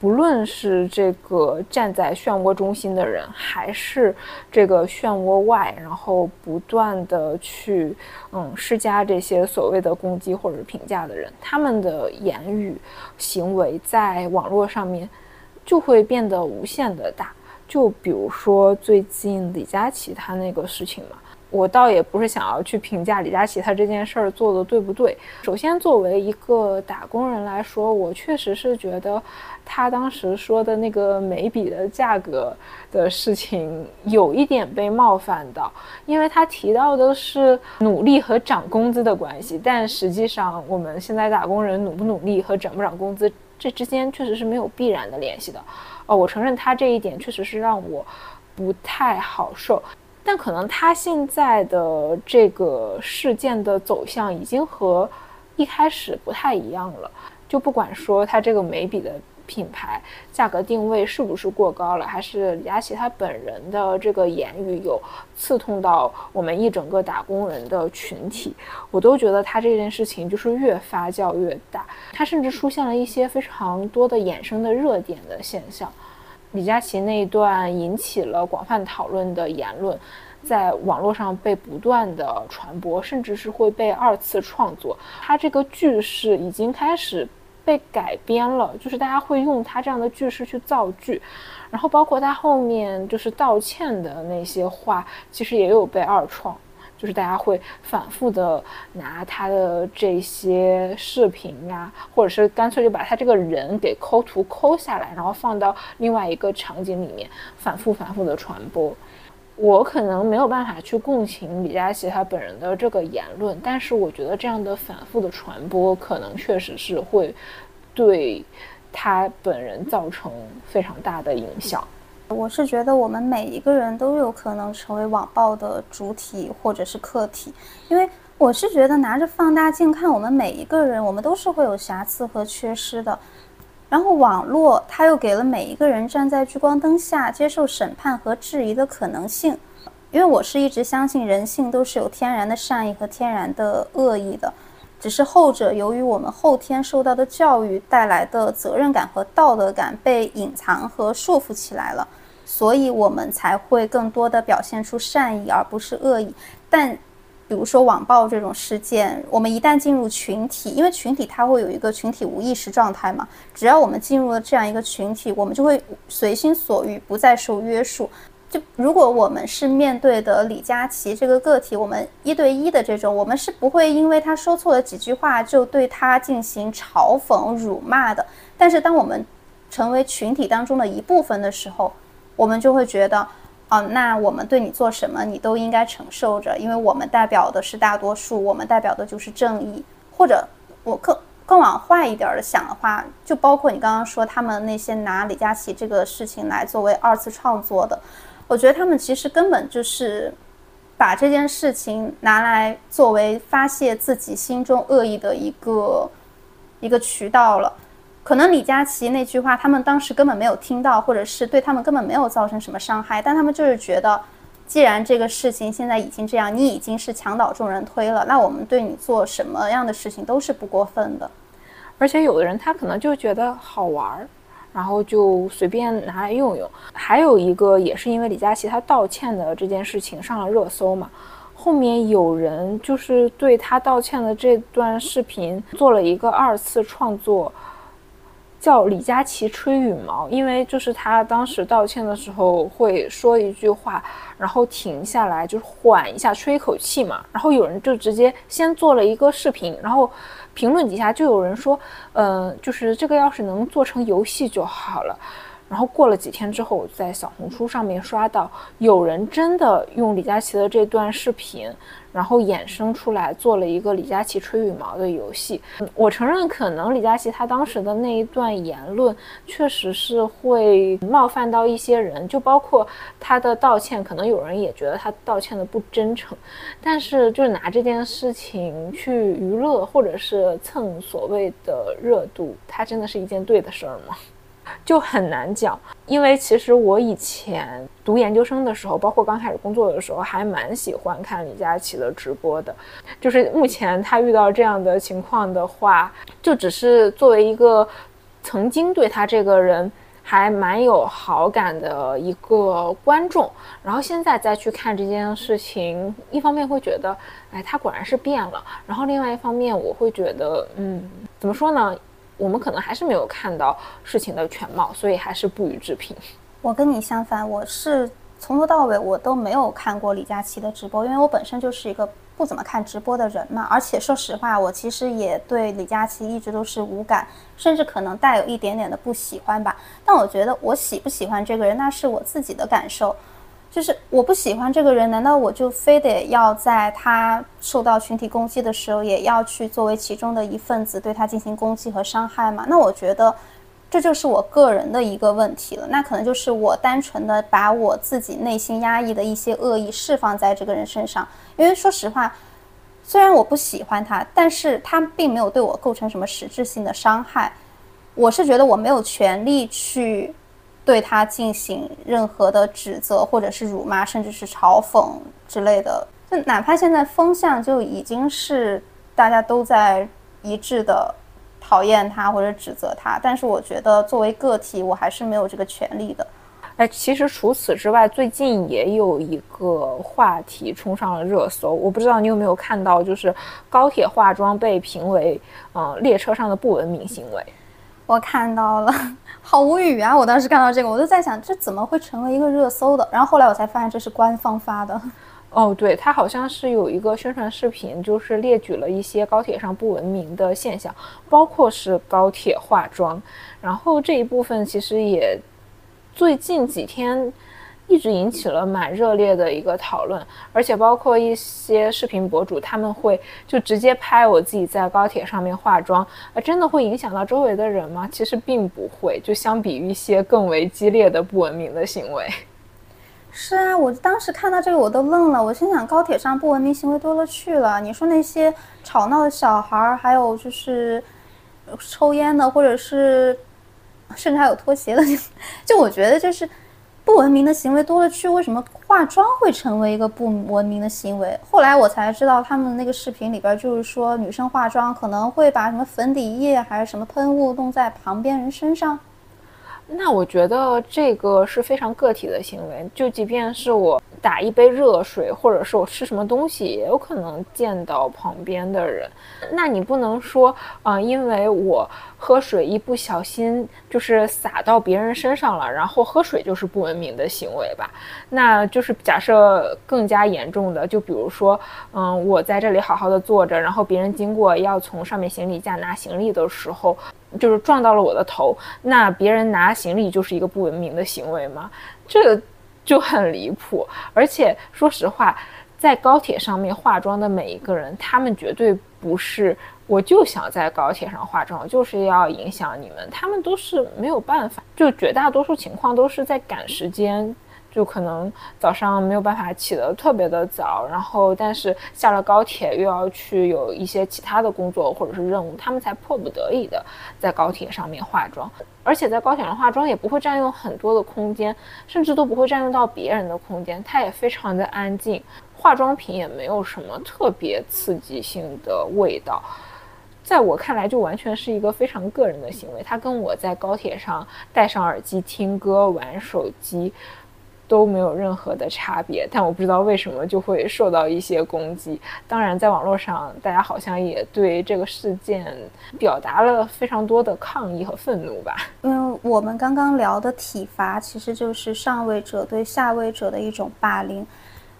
不论是这个站在漩涡中心的人，还是这个漩涡外，然后不断的去嗯施加这些所谓的攻击或者评价的人，他们的言语行为在网络上面就会变得无限的大。就比如说最近李佳琦他那个事情嘛。我倒也不是想要去评价李佳琦他这件事儿做的对不对。首先，作为一个打工人来说，我确实是觉得他当时说的那个眉笔的价格的事情有一点被冒犯到，因为他提到的是努力和涨工资的关系，但实际上我们现在打工人努不努力和涨不涨工资这之间确实是没有必然的联系的。哦，我承认他这一点确实是让我不太好受。但可能他现在的这个事件的走向已经和一开始不太一样了。就不管说他这个眉笔的品牌价格定位是不是过高了，还是李佳琦他本人的这个言语有刺痛到我们一整个打工人的群体，我都觉得他这件事情就是越发酵越大。他甚至出现了一些非常多的衍生的热点的现象。李佳琦那一段引起了广泛讨论的言论，在网络上被不断的传播，甚至是会被二次创作。他这个句式已经开始被改编了，就是大家会用他这样的句式去造句，然后包括他后面就是道歉的那些话，其实也有被二创。就是大家会反复的拿他的这些视频呀，或者是干脆就把他这个人给抠图抠下来，然后放到另外一个场景里面，反复反复的传播。我可能没有办法去共情李佳琦他本人的这个言论，但是我觉得这样的反复的传播，可能确实是会对他本人造成非常大的影响。我是觉得我们每一个人都有可能成为网暴的主体或者是客体，因为我是觉得拿着放大镜看我们每一个人，我们都是会有瑕疵和缺失的。然后网络它又给了每一个人站在聚光灯下接受审判和质疑的可能性，因为我是一直相信人性都是有天然的善意和天然的恶意的，只是后者由于我们后天受到的教育带来的责任感和道德感被隐藏和束缚起来了，所以我们才会更多的表现出善意而不是恶意，但。比如说网暴这种事件，我们一旦进入群体，因为群体它会有一个群体无意识状态嘛。只要我们进入了这样一个群体，我们就会随心所欲，不再受约束。就如果我们是面对的李佳琦这个个体，我们一对一的这种，我们是不会因为他说错了几句话就对他进行嘲讽、辱骂的。但是当我们成为群体当中的一部分的时候，我们就会觉得。哦，那我们对你做什么，你都应该承受着，因为我们代表的是大多数，我们代表的就是正义。或者我更更往坏一点的想的话，就包括你刚刚说他们那些拿李佳琦这个事情来作为二次创作的，我觉得他们其实根本就是把这件事情拿来作为发泄自己心中恶意的一个一个渠道了。可能李佳琦那句话，他们当时根本没有听到，或者是对他们根本没有造成什么伤害，但他们就是觉得，既然这个事情现在已经这样，你已经是墙倒众人推了，那我们对你做什么样的事情都是不过分的。而且有的人他可能就觉得好玩儿，然后就随便拿来用用。还有一个也是因为李佳琦他道歉的这件事情上了热搜嘛，后面有人就是对他道歉的这段视频做了一个二次创作。叫李佳琦吹羽毛，因为就是他当时道歉的时候会说一句话，然后停下来就是缓一下，吹一口气嘛。然后有人就直接先做了一个视频，然后评论底下就有人说，嗯，就是这个要是能做成游戏就好了。然后过了几天之后，在小红书上面刷到有人真的用李佳琦的这段视频。然后衍生出来做了一个李佳琦吹羽毛的游戏。我承认，可能李佳琦他当时的那一段言论确实是会冒犯到一些人，就包括他的道歉，可能有人也觉得他道歉的不真诚。但是，就是拿这件事情去娱乐，或者是蹭所谓的热度，它真的是一件对的事儿吗？就很难讲，因为其实我以前读研究生的时候，包括刚开始工作的时候，还蛮喜欢看李佳琦的直播的。就是目前他遇到这样的情况的话，就只是作为一个曾经对他这个人还蛮有好感的一个观众，然后现在再去看这件事情，一方面会觉得，哎，他果然是变了；然后另外一方面，我会觉得，嗯，怎么说呢？我们可能还是没有看到事情的全貌，所以还是不予置评。我跟你相反，我是从头到尾我都没有看过李佳琦的直播，因为我本身就是一个不怎么看直播的人嘛。而且说实话，我其实也对李佳琦一直都是无感，甚至可能带有一点点的不喜欢吧。但我觉得我喜不喜欢这个人，那是我自己的感受。就是我不喜欢这个人，难道我就非得要在他受到群体攻击的时候，也要去作为其中的一份子对他进行攻击和伤害吗？那我觉得这就是我个人的一个问题了。那可能就是我单纯的把我自己内心压抑的一些恶意释放在这个人身上。因为说实话，虽然我不喜欢他，但是他并没有对我构成什么实质性的伤害。我是觉得我没有权利去。对他进行任何的指责，或者是辱骂，甚至是嘲讽之类的，就哪怕现在风向就已经是大家都在一致的讨厌他或者指责他，但是我觉得作为个体，我还是没有这个权利的。哎，其实除此之外，最近也有一个话题冲上了热搜，我不知道你有没有看到，就是高铁化妆被评为嗯列车上的不文明行为。我看到了。好无语啊！我当时看到这个，我就在想，这怎么会成为一个热搜的？然后后来我才发现，这是官方发的。哦，对，它好像是有一个宣传视频，就是列举了一些高铁上不文明的现象，包括是高铁化妆。然后这一部分其实也最近几天一直引起了蛮热烈的一个讨论，而且包括一些视频博主他们会就直接拍我自己在高铁上面化妆，啊，真的会影响到周围的人吗？其实并不会，就相比于一些更为激烈的不文明的行为。是啊，我当时看到这个我都愣了，我心想高铁上不文明行为多了去了。你说那些吵闹的小孩儿，还有就是抽烟的，或者是甚至还有脱鞋的，就我觉得就是不文明的行为多了去。为什么化妆会成为一个不文明的行为？后来我才知道，他们那个视频里边就是说，女生化妆可能会把什么粉底液还是什么喷雾弄在旁边人身上。那我觉得这个是非常个体的行为，就即便是我打一杯热水，或者是我吃什么东西，也有可能溅到旁边的人。那你不能说啊，因为我喝水一不小心就是洒到别人身上了，然后喝水就是不文明的行为吧？那就是假设更加严重的，就比如说，嗯，我在这里好好的坐着，然后别人经过要从上面行李架拿行李的时候。就是撞到了我的头，那别人拿行李就是一个不文明的行为吗？这就很离谱。而且说实话，在高铁上面化妆的每一个人，他们绝对不是我就想在高铁上化妆，就是要影响你们，他们都是没有办法，就绝大多数情况都是在赶时间。就可能早上没有办法起得特别的早，然后但是下了高铁又要去有一些其他的工作或者是任务，他们才迫不得已的在高铁上面化妆，而且在高铁上化妆也不会占用很多的空间，甚至都不会占用到别人的空间，它也非常的安静，化妆品也没有什么特别刺激性的味道，在我看来就完全是一个非常个人的行为，它跟我在高铁上戴上耳机听歌玩手机。都没有任何的差别，但我不知道为什么就会受到一些攻击。当然，在网络上，大家好像也对这个事件表达了非常多的抗议和愤怒吧。因为我们刚刚聊的体罚，其实就是上位者对下位者的一种霸凌；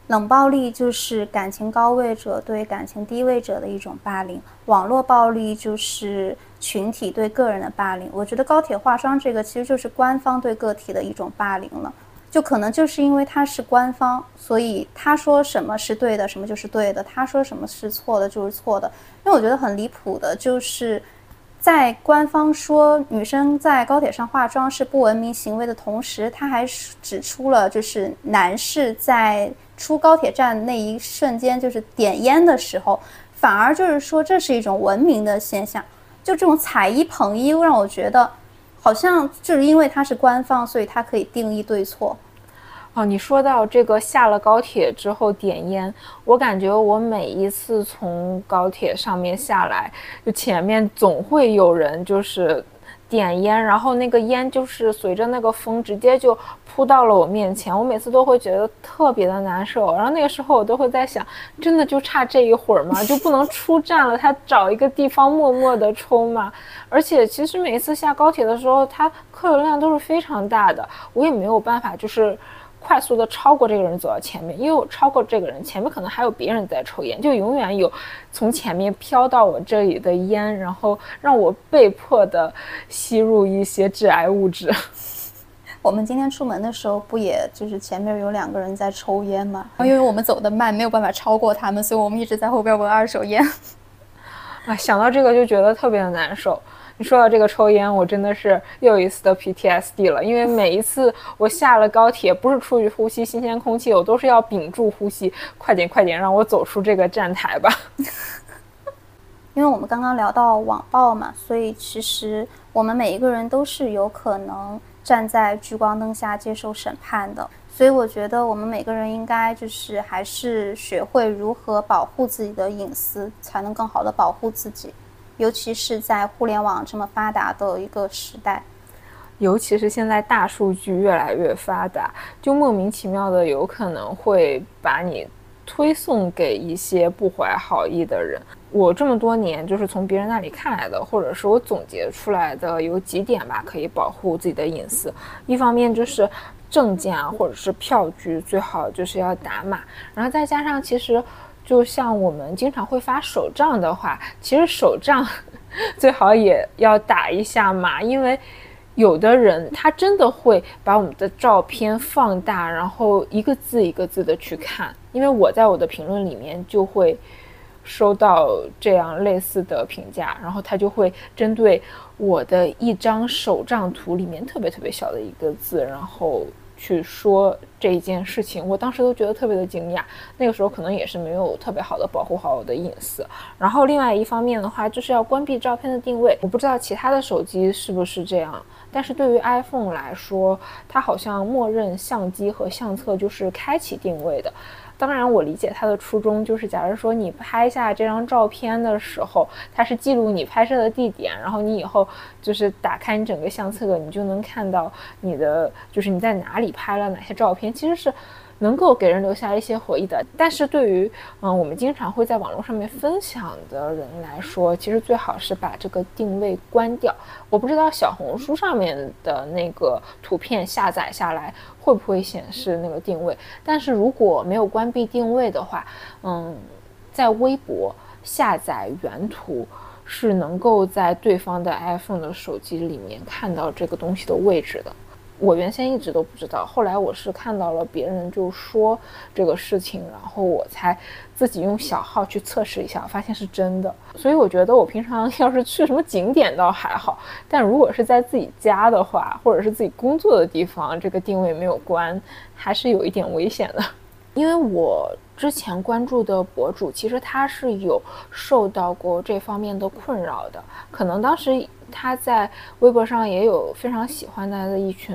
冷暴力就是感情高位者对感情低位者的一种霸凌；网络暴力就是群体对个人的霸凌。我觉得高铁化妆这个，其实就是官方对个体的一种霸凌了。就可能就是因为他是官方，所以他说什么是对的，什么就是对的；他说什么是错的，就是错的。因为我觉得很离谱的，就是在官方说女生在高铁上化妆是不文明行为的同时，他还指出了就是男士在出高铁站那一瞬间就是点烟的时候，反而就是说这是一种文明的现象。就这种踩一捧一，让我觉得。好像就是因为它是官方，所以它可以定义对错。哦，你说到这个下了高铁之后点烟，我感觉我每一次从高铁上面下来，就前面总会有人就是。点烟，然后那个烟就是随着那个风直接就扑到了我面前，我每次都会觉得特别的难受。然后那个时候我都会在想，真的就差这一会儿吗？就不能出站了，他找一个地方默默的抽吗？而且其实每次下高铁的时候，它客流量都是非常大的，我也没有办法就是。快速的超过这个人走到前面，因为我超过这个人，前面可能还有别人在抽烟，就永远有从前面飘到我这里的烟，然后让我被迫的吸入一些致癌物质。我们今天出门的时候，不也就是前面有两个人在抽烟吗？因为我们走得慢，没有办法超过他们，所以我们一直在后边闻二手烟。啊，想到这个就觉得特别的难受。说到这个抽烟，我真的是又一次的 PTSD 了。因为每一次我下了高铁，不是出去呼吸新鲜空气，我都是要屏住呼吸，快点快点让我走出这个站台吧。因为我们刚刚聊到网暴嘛，所以其实我们每一个人都是有可能站在聚光灯下接受审判的。所以我觉得我们每个人应该就是还是学会如何保护自己的隐私，才能更好的保护自己。尤其是在互联网这么发达的一个时代，尤其是现在大数据越来越发达，就莫名其妙的有可能会把你推送给一些不怀好意的人。我这么多年就是从别人那里看来的，或者是我总结出来的有几点吧，可以保护自己的隐私。一方面就是。证件啊，或者是票据，最好就是要打码。然后再加上，其实就像我们经常会发手账的话，其实手账 最好也要打一下码，因为有的人他真的会把我们的照片放大，然后一个字一个字的去看。因为我在我的评论里面就会。收到这样类似的评价，然后他就会针对我的一张手账图里面特别特别小的一个字，然后去说这一件事情。我当时都觉得特别的惊讶，那个时候可能也是没有特别好的保护好我的隐私。然后另外一方面的话，就是要关闭照片的定位。我不知道其他的手机是不是这样，但是对于 iPhone 来说，它好像默认相机和相册就是开启定位的。当然，我理解他的初衷，就是假如说你拍下这张照片的时候，它是记录你拍摄的地点，然后你以后就是打开你整个相册，你就能看到你的就是你在哪里拍了哪些照片，其实是。能够给人留下一些回忆的，但是对于嗯我们经常会在网络上面分享的人来说，其实最好是把这个定位关掉。我不知道小红书上面的那个图片下载下来会不会显示那个定位，但是如果没有关闭定位的话，嗯，在微博下载原图是能够在对方的 iPhone 的手机里面看到这个东西的位置的。我原先一直都不知道，后来我是看到了别人就说这个事情，然后我才自己用小号去测试一下，发现是真的。所以我觉得我平常 要是去什么景点倒还好，但如果是在自己家的话，或者是自己工作的地方，这个定位没有关，还是有一点危险的。因为我之前关注的博主，其实他是有受到过这方面的困扰的，可能当时。他在微博上也有非常喜欢他的一群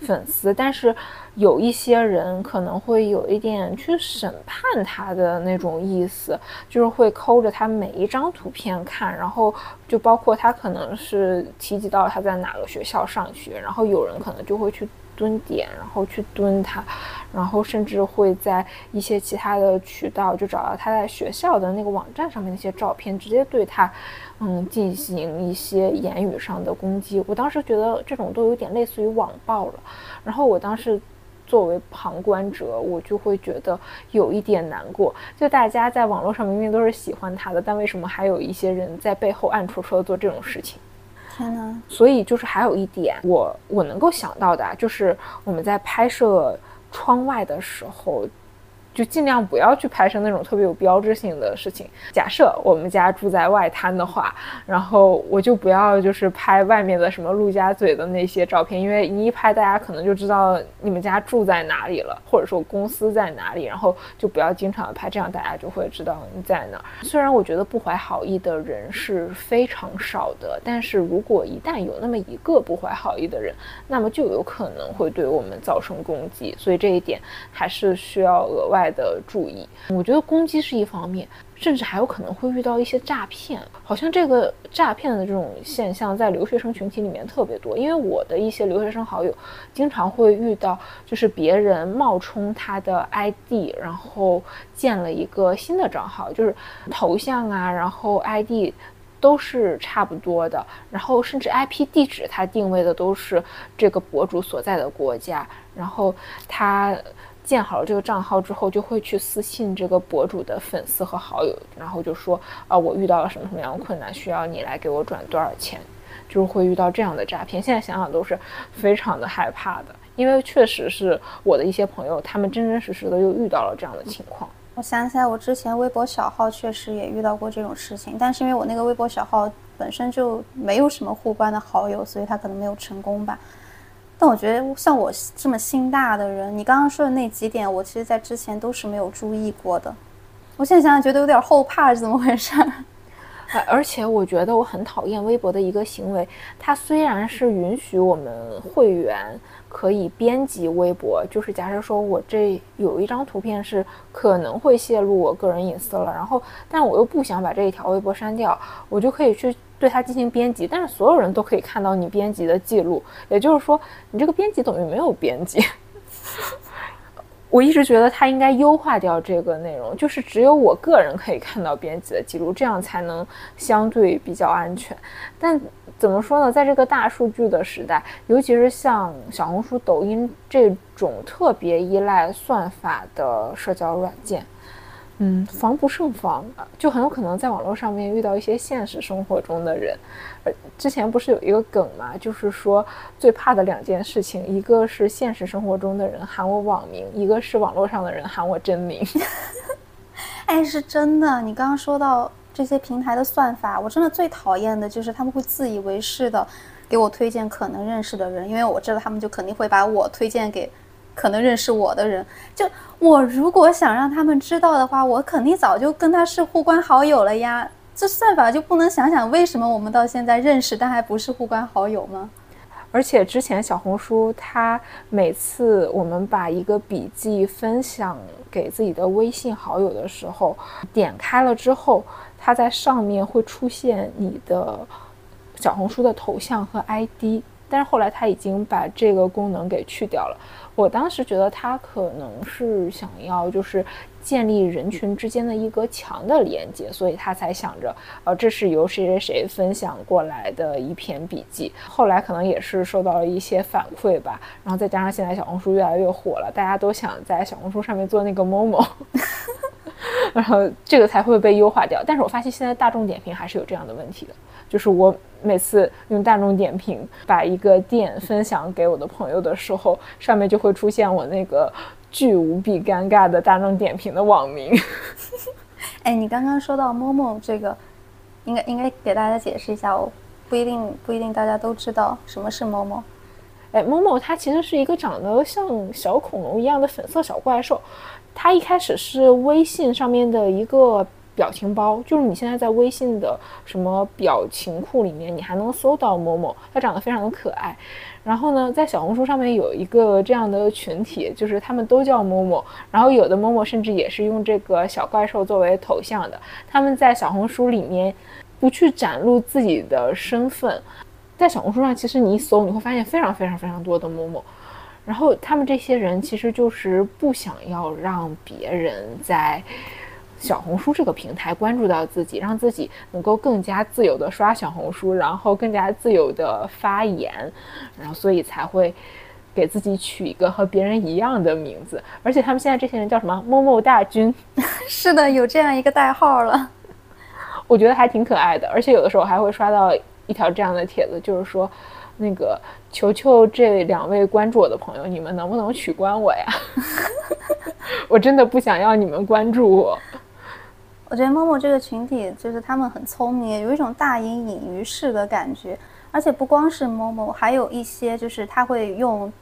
粉丝，但是有一些人可能会有一点去审判他的那种意思，就是会抠着他每一张图片看，然后就包括他可能是提及到他在哪个学校上学，然后有人可能就会去。蹲点，然后去蹲他，然后甚至会在一些其他的渠道就找到他在学校的那个网站上面那些照片，直接对他，嗯，进行一些言语上的攻击。我当时觉得这种都有点类似于网暴了。然后我当时作为旁观者，我就会觉得有一点难过。就大家在网络上明明都是喜欢他的，但为什么还有一些人在背后暗戳戳的做这种事情？所以就是还有一点，我我能够想到的，就是我们在拍摄窗外的时候。就尽量不要去拍摄那种特别有标志性的事情。假设我们家住在外滩的话，然后我就不要就是拍外面的什么陆家嘴的那些照片，因为你一拍，大家可能就知道你们家住在哪里了，或者说公司在哪里。然后就不要经常拍，这样大家就会知道你在哪儿。虽然我觉得不怀好意的人是非常少的，但是如果一旦有那么一个不怀好意的人，那么就有可能会对我们造成攻击。所以这一点还是需要额外。的注意，我觉得攻击是一方面，甚至还有可能会遇到一些诈骗。好像这个诈骗的这种现象在留学生群体里面特别多，因为我的一些留学生好友经常会遇到，就是别人冒充他的 ID，然后建了一个新的账号，就是头像啊，然后 ID 都是差不多的，然后甚至 IP 地址他定位的都是这个博主所在的国家，然后他。建好了这个账号之后，就会去私信这个博主的粉丝和好友，然后就说啊，我遇到了什么什么样的困难，需要你来给我转多少钱，就是会遇到这样的诈骗。现在想想都是非常的害怕的，因为确实是我的一些朋友，他们真真实实的又遇到了这样的情况。我想起来，我之前微博小号确实也遇到过这种事情，但是因为我那个微博小号本身就没有什么互关的好友，所以他可能没有成功吧。但我觉得像我这么心大的人，你刚刚说的那几点，我其实在之前都是没有注意过的。我现在想想，觉得有点后怕，是怎么回事？而且我觉得我很讨厌微博的一个行为，它虽然是允许我们会员可以编辑微博，就是假设说我这有一张图片是可能会泄露我个人隐私了，然后但我又不想把这一条微博删掉，我就可以去。对它进行编辑，但是所有人都可以看到你编辑的记录，也就是说，你这个编辑等于没有编辑。我一直觉得它应该优化掉这个内容，就是只有我个人可以看到编辑的记录，这样才能相对比较安全。但怎么说呢，在这个大数据的时代，尤其是像小红书、抖音这种特别依赖算法的社交软件。嗯，防不胜防，就很有可能在网络上面遇到一些现实生活中的人。呃，之前不是有一个梗嘛，就是说最怕的两件事情，一个是现实生活中的人喊我网名，一个是网络上的人喊我真名。哎，是真的。你刚刚说到这些平台的算法，我真的最讨厌的就是他们会自以为是的给我推荐可能认识的人，因为我知道他们就肯定会把我推荐给。可能认识我的人，就我如果想让他们知道的话，我肯定早就跟他是互关好友了呀。这算法就不能想想为什么我们到现在认识，但还不是互关好友吗？而且之前小红书它每次我们把一个笔记分享给自己的微信好友的时候，点开了之后，它在上面会出现你的小红书的头像和 ID，但是后来它已经把这个功能给去掉了。我当时觉得他可能是想要就是建立人群之间的一个强的连接，所以他才想着，呃，这是由谁谁谁分享过来的一篇笔记。后来可能也是受到了一些反馈吧，然后再加上现在小红书越来越火了，大家都想在小红书上面做那个某某，然后这个才会被优化掉。但是我发现现在大众点评还是有这样的问题的。就是我每次用大众点评把一个店分享给我的朋友的时候，上面就会出现我那个巨无比尴尬的大众点评的网名。哎，你刚刚说到某某这个，应该应该给大家解释一下哦，不一定不一定大家都知道什么是某某。哎，某某它其实是一个长得像小恐龙一样的粉色小怪兽，它一开始是微信上面的一个。表情包就是你现在在微信的什么表情库里面，你还能搜到某某，它长得非常的可爱。然后呢，在小红书上面有一个这样的群体，就是他们都叫某某，然后有的某某甚至也是用这个小怪兽作为头像的。他们在小红书里面不去展露自己的身份，在小红书上其实你一搜，你会发现非常非常非常多的某某。然后他们这些人其实就是不想要让别人在。小红书这个平台关注到自己，让自己能够更加自由的刷小红书，然后更加自由的发言，然后所以才会给自己取一个和别人一样的名字。而且他们现在这些人叫什么“某某大军”，是的，有这样一个代号了。我觉得还挺可爱的，而且有的时候还会刷到一条这样的帖子，就是说，那个求求这两位关注我的朋友，你们能不能取关我呀？我真的不想要你们关注我。我觉得某某这个群体就是他们很聪明，有一种大隐隐于市的感觉。而且不光是某某，还有一些就是他会用，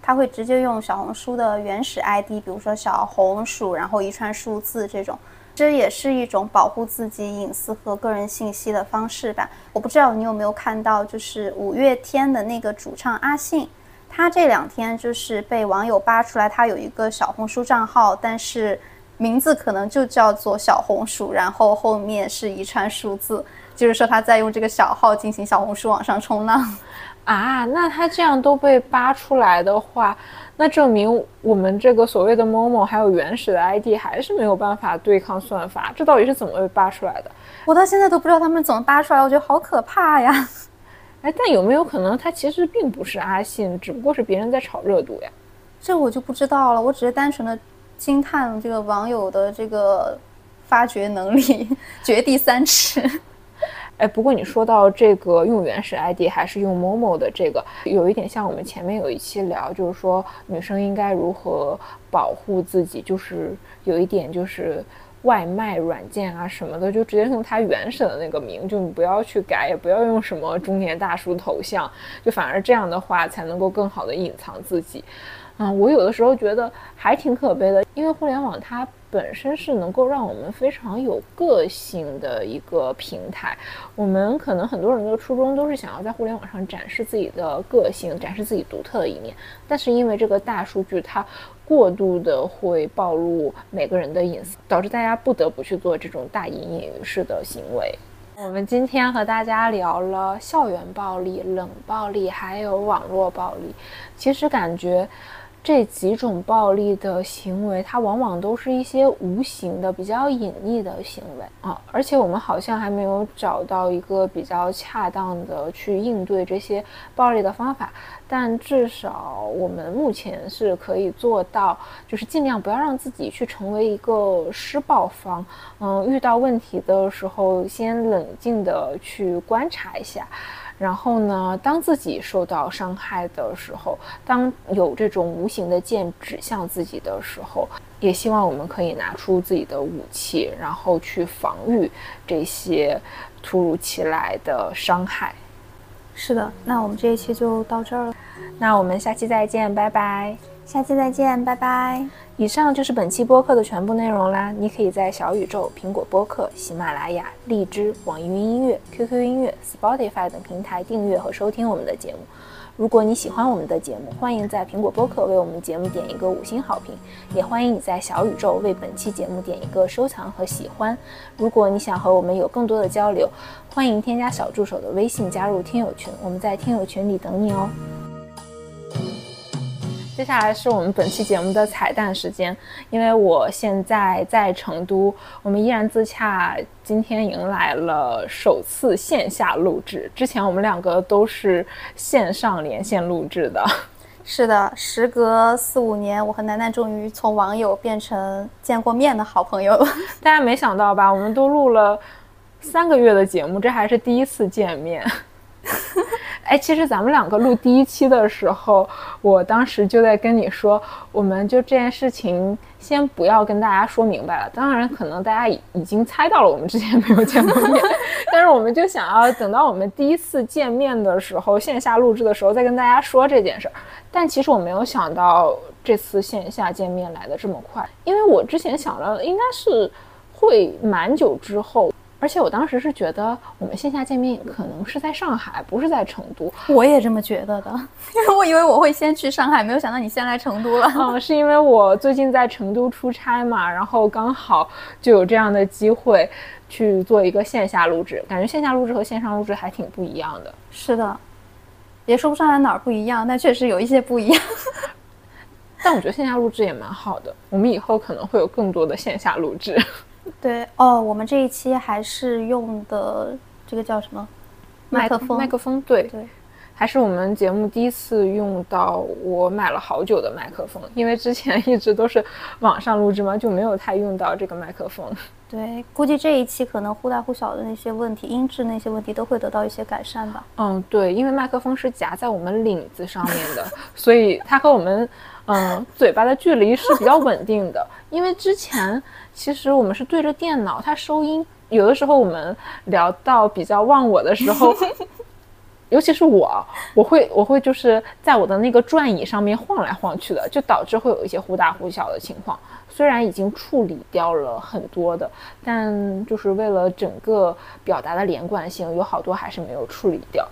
他会直接用小红书的原始 ID，比如说小红薯，然后一串数字这种，这也是一种保护自己隐私和个人信息的方式吧。我不知道你有没有看到，就是五月天的那个主唱阿信，他这两天就是被网友扒出来，他有一个小红书账号，但是。名字可能就叫做小红薯，然后后面是一串数字，就是说他在用这个小号进行小红书网上冲浪，啊，那他这样都被扒出来的话，那证明我们这个所谓的某某还有原始的 ID 还是没有办法对抗算法，这到底是怎么被扒出来的？我到现在都不知道他们怎么扒出来，我觉得好可怕呀！哎，但有没有可能他其实并不是阿信，只不过是别人在炒热度呀？这我就不知道了，我只是单纯的。惊叹这个网友的这个发掘能力，掘地三尺。哎，不过你说到这个用原始 ID 还是用某某的这个，有一点像我们前面有一期聊，就是说女生应该如何保护自己，就是有一点就是外卖软件啊什么的，就直接用它原始的那个名，就你不要去改，也不要用什么中年大叔头像，就反而这样的话才能够更好的隐藏自己。嗯，我有的时候觉得还挺可悲的，因为互联网它本身是能够让我们非常有个性的一个平台。我们可能很多人的初衷都是想要在互联网上展示自己的个性，展示自己独特的一面。但是因为这个大数据，它过度的会暴露每个人的隐私，导致大家不得不去做这种大隐隐于市的行为。我们今天和大家聊了校园暴力、冷暴力，还有网络暴力。其实感觉。这几种暴力的行为，它往往都是一些无形的、比较隐匿的行为啊。而且我们好像还没有找到一个比较恰当的去应对这些暴力的方法。但至少我们目前是可以做到，就是尽量不要让自己去成为一个施暴方。嗯，遇到问题的时候，先冷静的去观察一下。然后呢，当自己受到伤害的时候，当有这种无形的剑指向自己的时候，也希望我们可以拿出自己的武器，然后去防御这些突如其来的伤害。是的，那我们这一期就到这儿了。那我们下期再见，拜拜。下期再见，拜拜。以上就是本期播客的全部内容啦。你可以在小宇宙、苹果播客、喜马拉雅、荔枝、网易云音乐、QQ 音乐、Spotify 等平台订阅和收听我们的节目。如果你喜欢我们的节目，欢迎在苹果播客为我们节目点一个五星好评，也欢迎你在小宇宙为本期节目点一个收藏和喜欢。如果你想和我们有更多的交流，欢迎添加小助手的微信加入听友群，我们在听友群里等你哦。接下来是我们本期节目的彩蛋时间，因为我现在在成都，我们依然自洽今天迎来了首次线下录制。之前我们两个都是线上连线录制的。是的，时隔四五年，我和楠楠终于从网友变成见过面的好朋友了。大家没想到吧？我们都录了三个月的节目，这还是第一次见面。哎，其实咱们两个录第一期的时候，我当时就在跟你说，我们就这件事情先不要跟大家说明白了。当然，可能大家已已经猜到了，我们之前没有见过面，但是我们就想要等到我们第一次见面的时候，线下录制的时候再跟大家说这件事儿。但其实我没有想到这次线下见面来的这么快，因为我之前想了，应该是会蛮久之后。而且我当时是觉得我们线下见面可能是在上海，不是在成都。我也这么觉得的，因为我以为我会先去上海，没有想到你先来成都了。嗯，是因为我最近在成都出差嘛，然后刚好就有这样的机会去做一个线下录制，感觉线下录制和线上录制还挺不一样的。是的，也说不上来哪儿不一样，但确实有一些不一样。但我觉得线下录制也蛮好的，我们以后可能会有更多的线下录制。对哦，我们这一期还是用的这个叫什么麦克风？麦克风对对，还是我们节目第一次用到我买了好久的麦克风，因为之前一直都是网上录制嘛，就没有太用到这个麦克风。对，估计这一期可能忽大忽小的那些问题，音质那些问题都会得到一些改善吧。嗯，对，因为麦克风是夹在我们领子上面的，所以它和我们嗯嘴巴的距离是比较稳定的。因为之前其实我们是对着电脑，它收音有的时候我们聊到比较忘我的时候，尤其是我，我会我会就是在我的那个转椅上面晃来晃去的，就导致会有一些忽大忽小的情况。虽然已经处理掉了很多的，但就是为了整个表达的连贯性，有好多还是没有处理掉。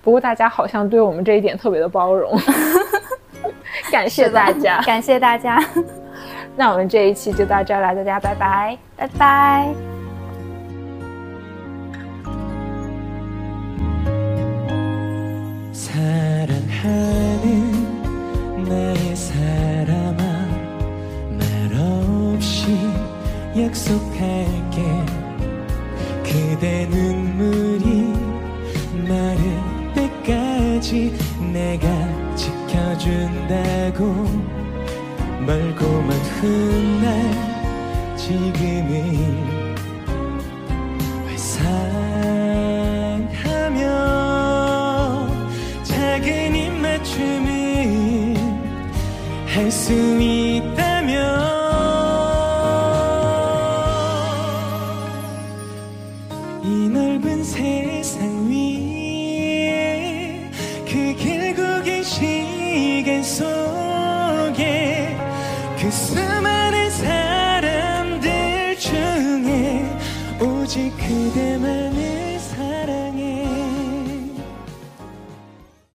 不过大家好像对我们这一点特别的包容，感谢大家，感谢大家。那我们这一期就到这儿了，大家拜拜，拜拜。 훗날 지금은 회상하며 작은 입맞춤을 할수 있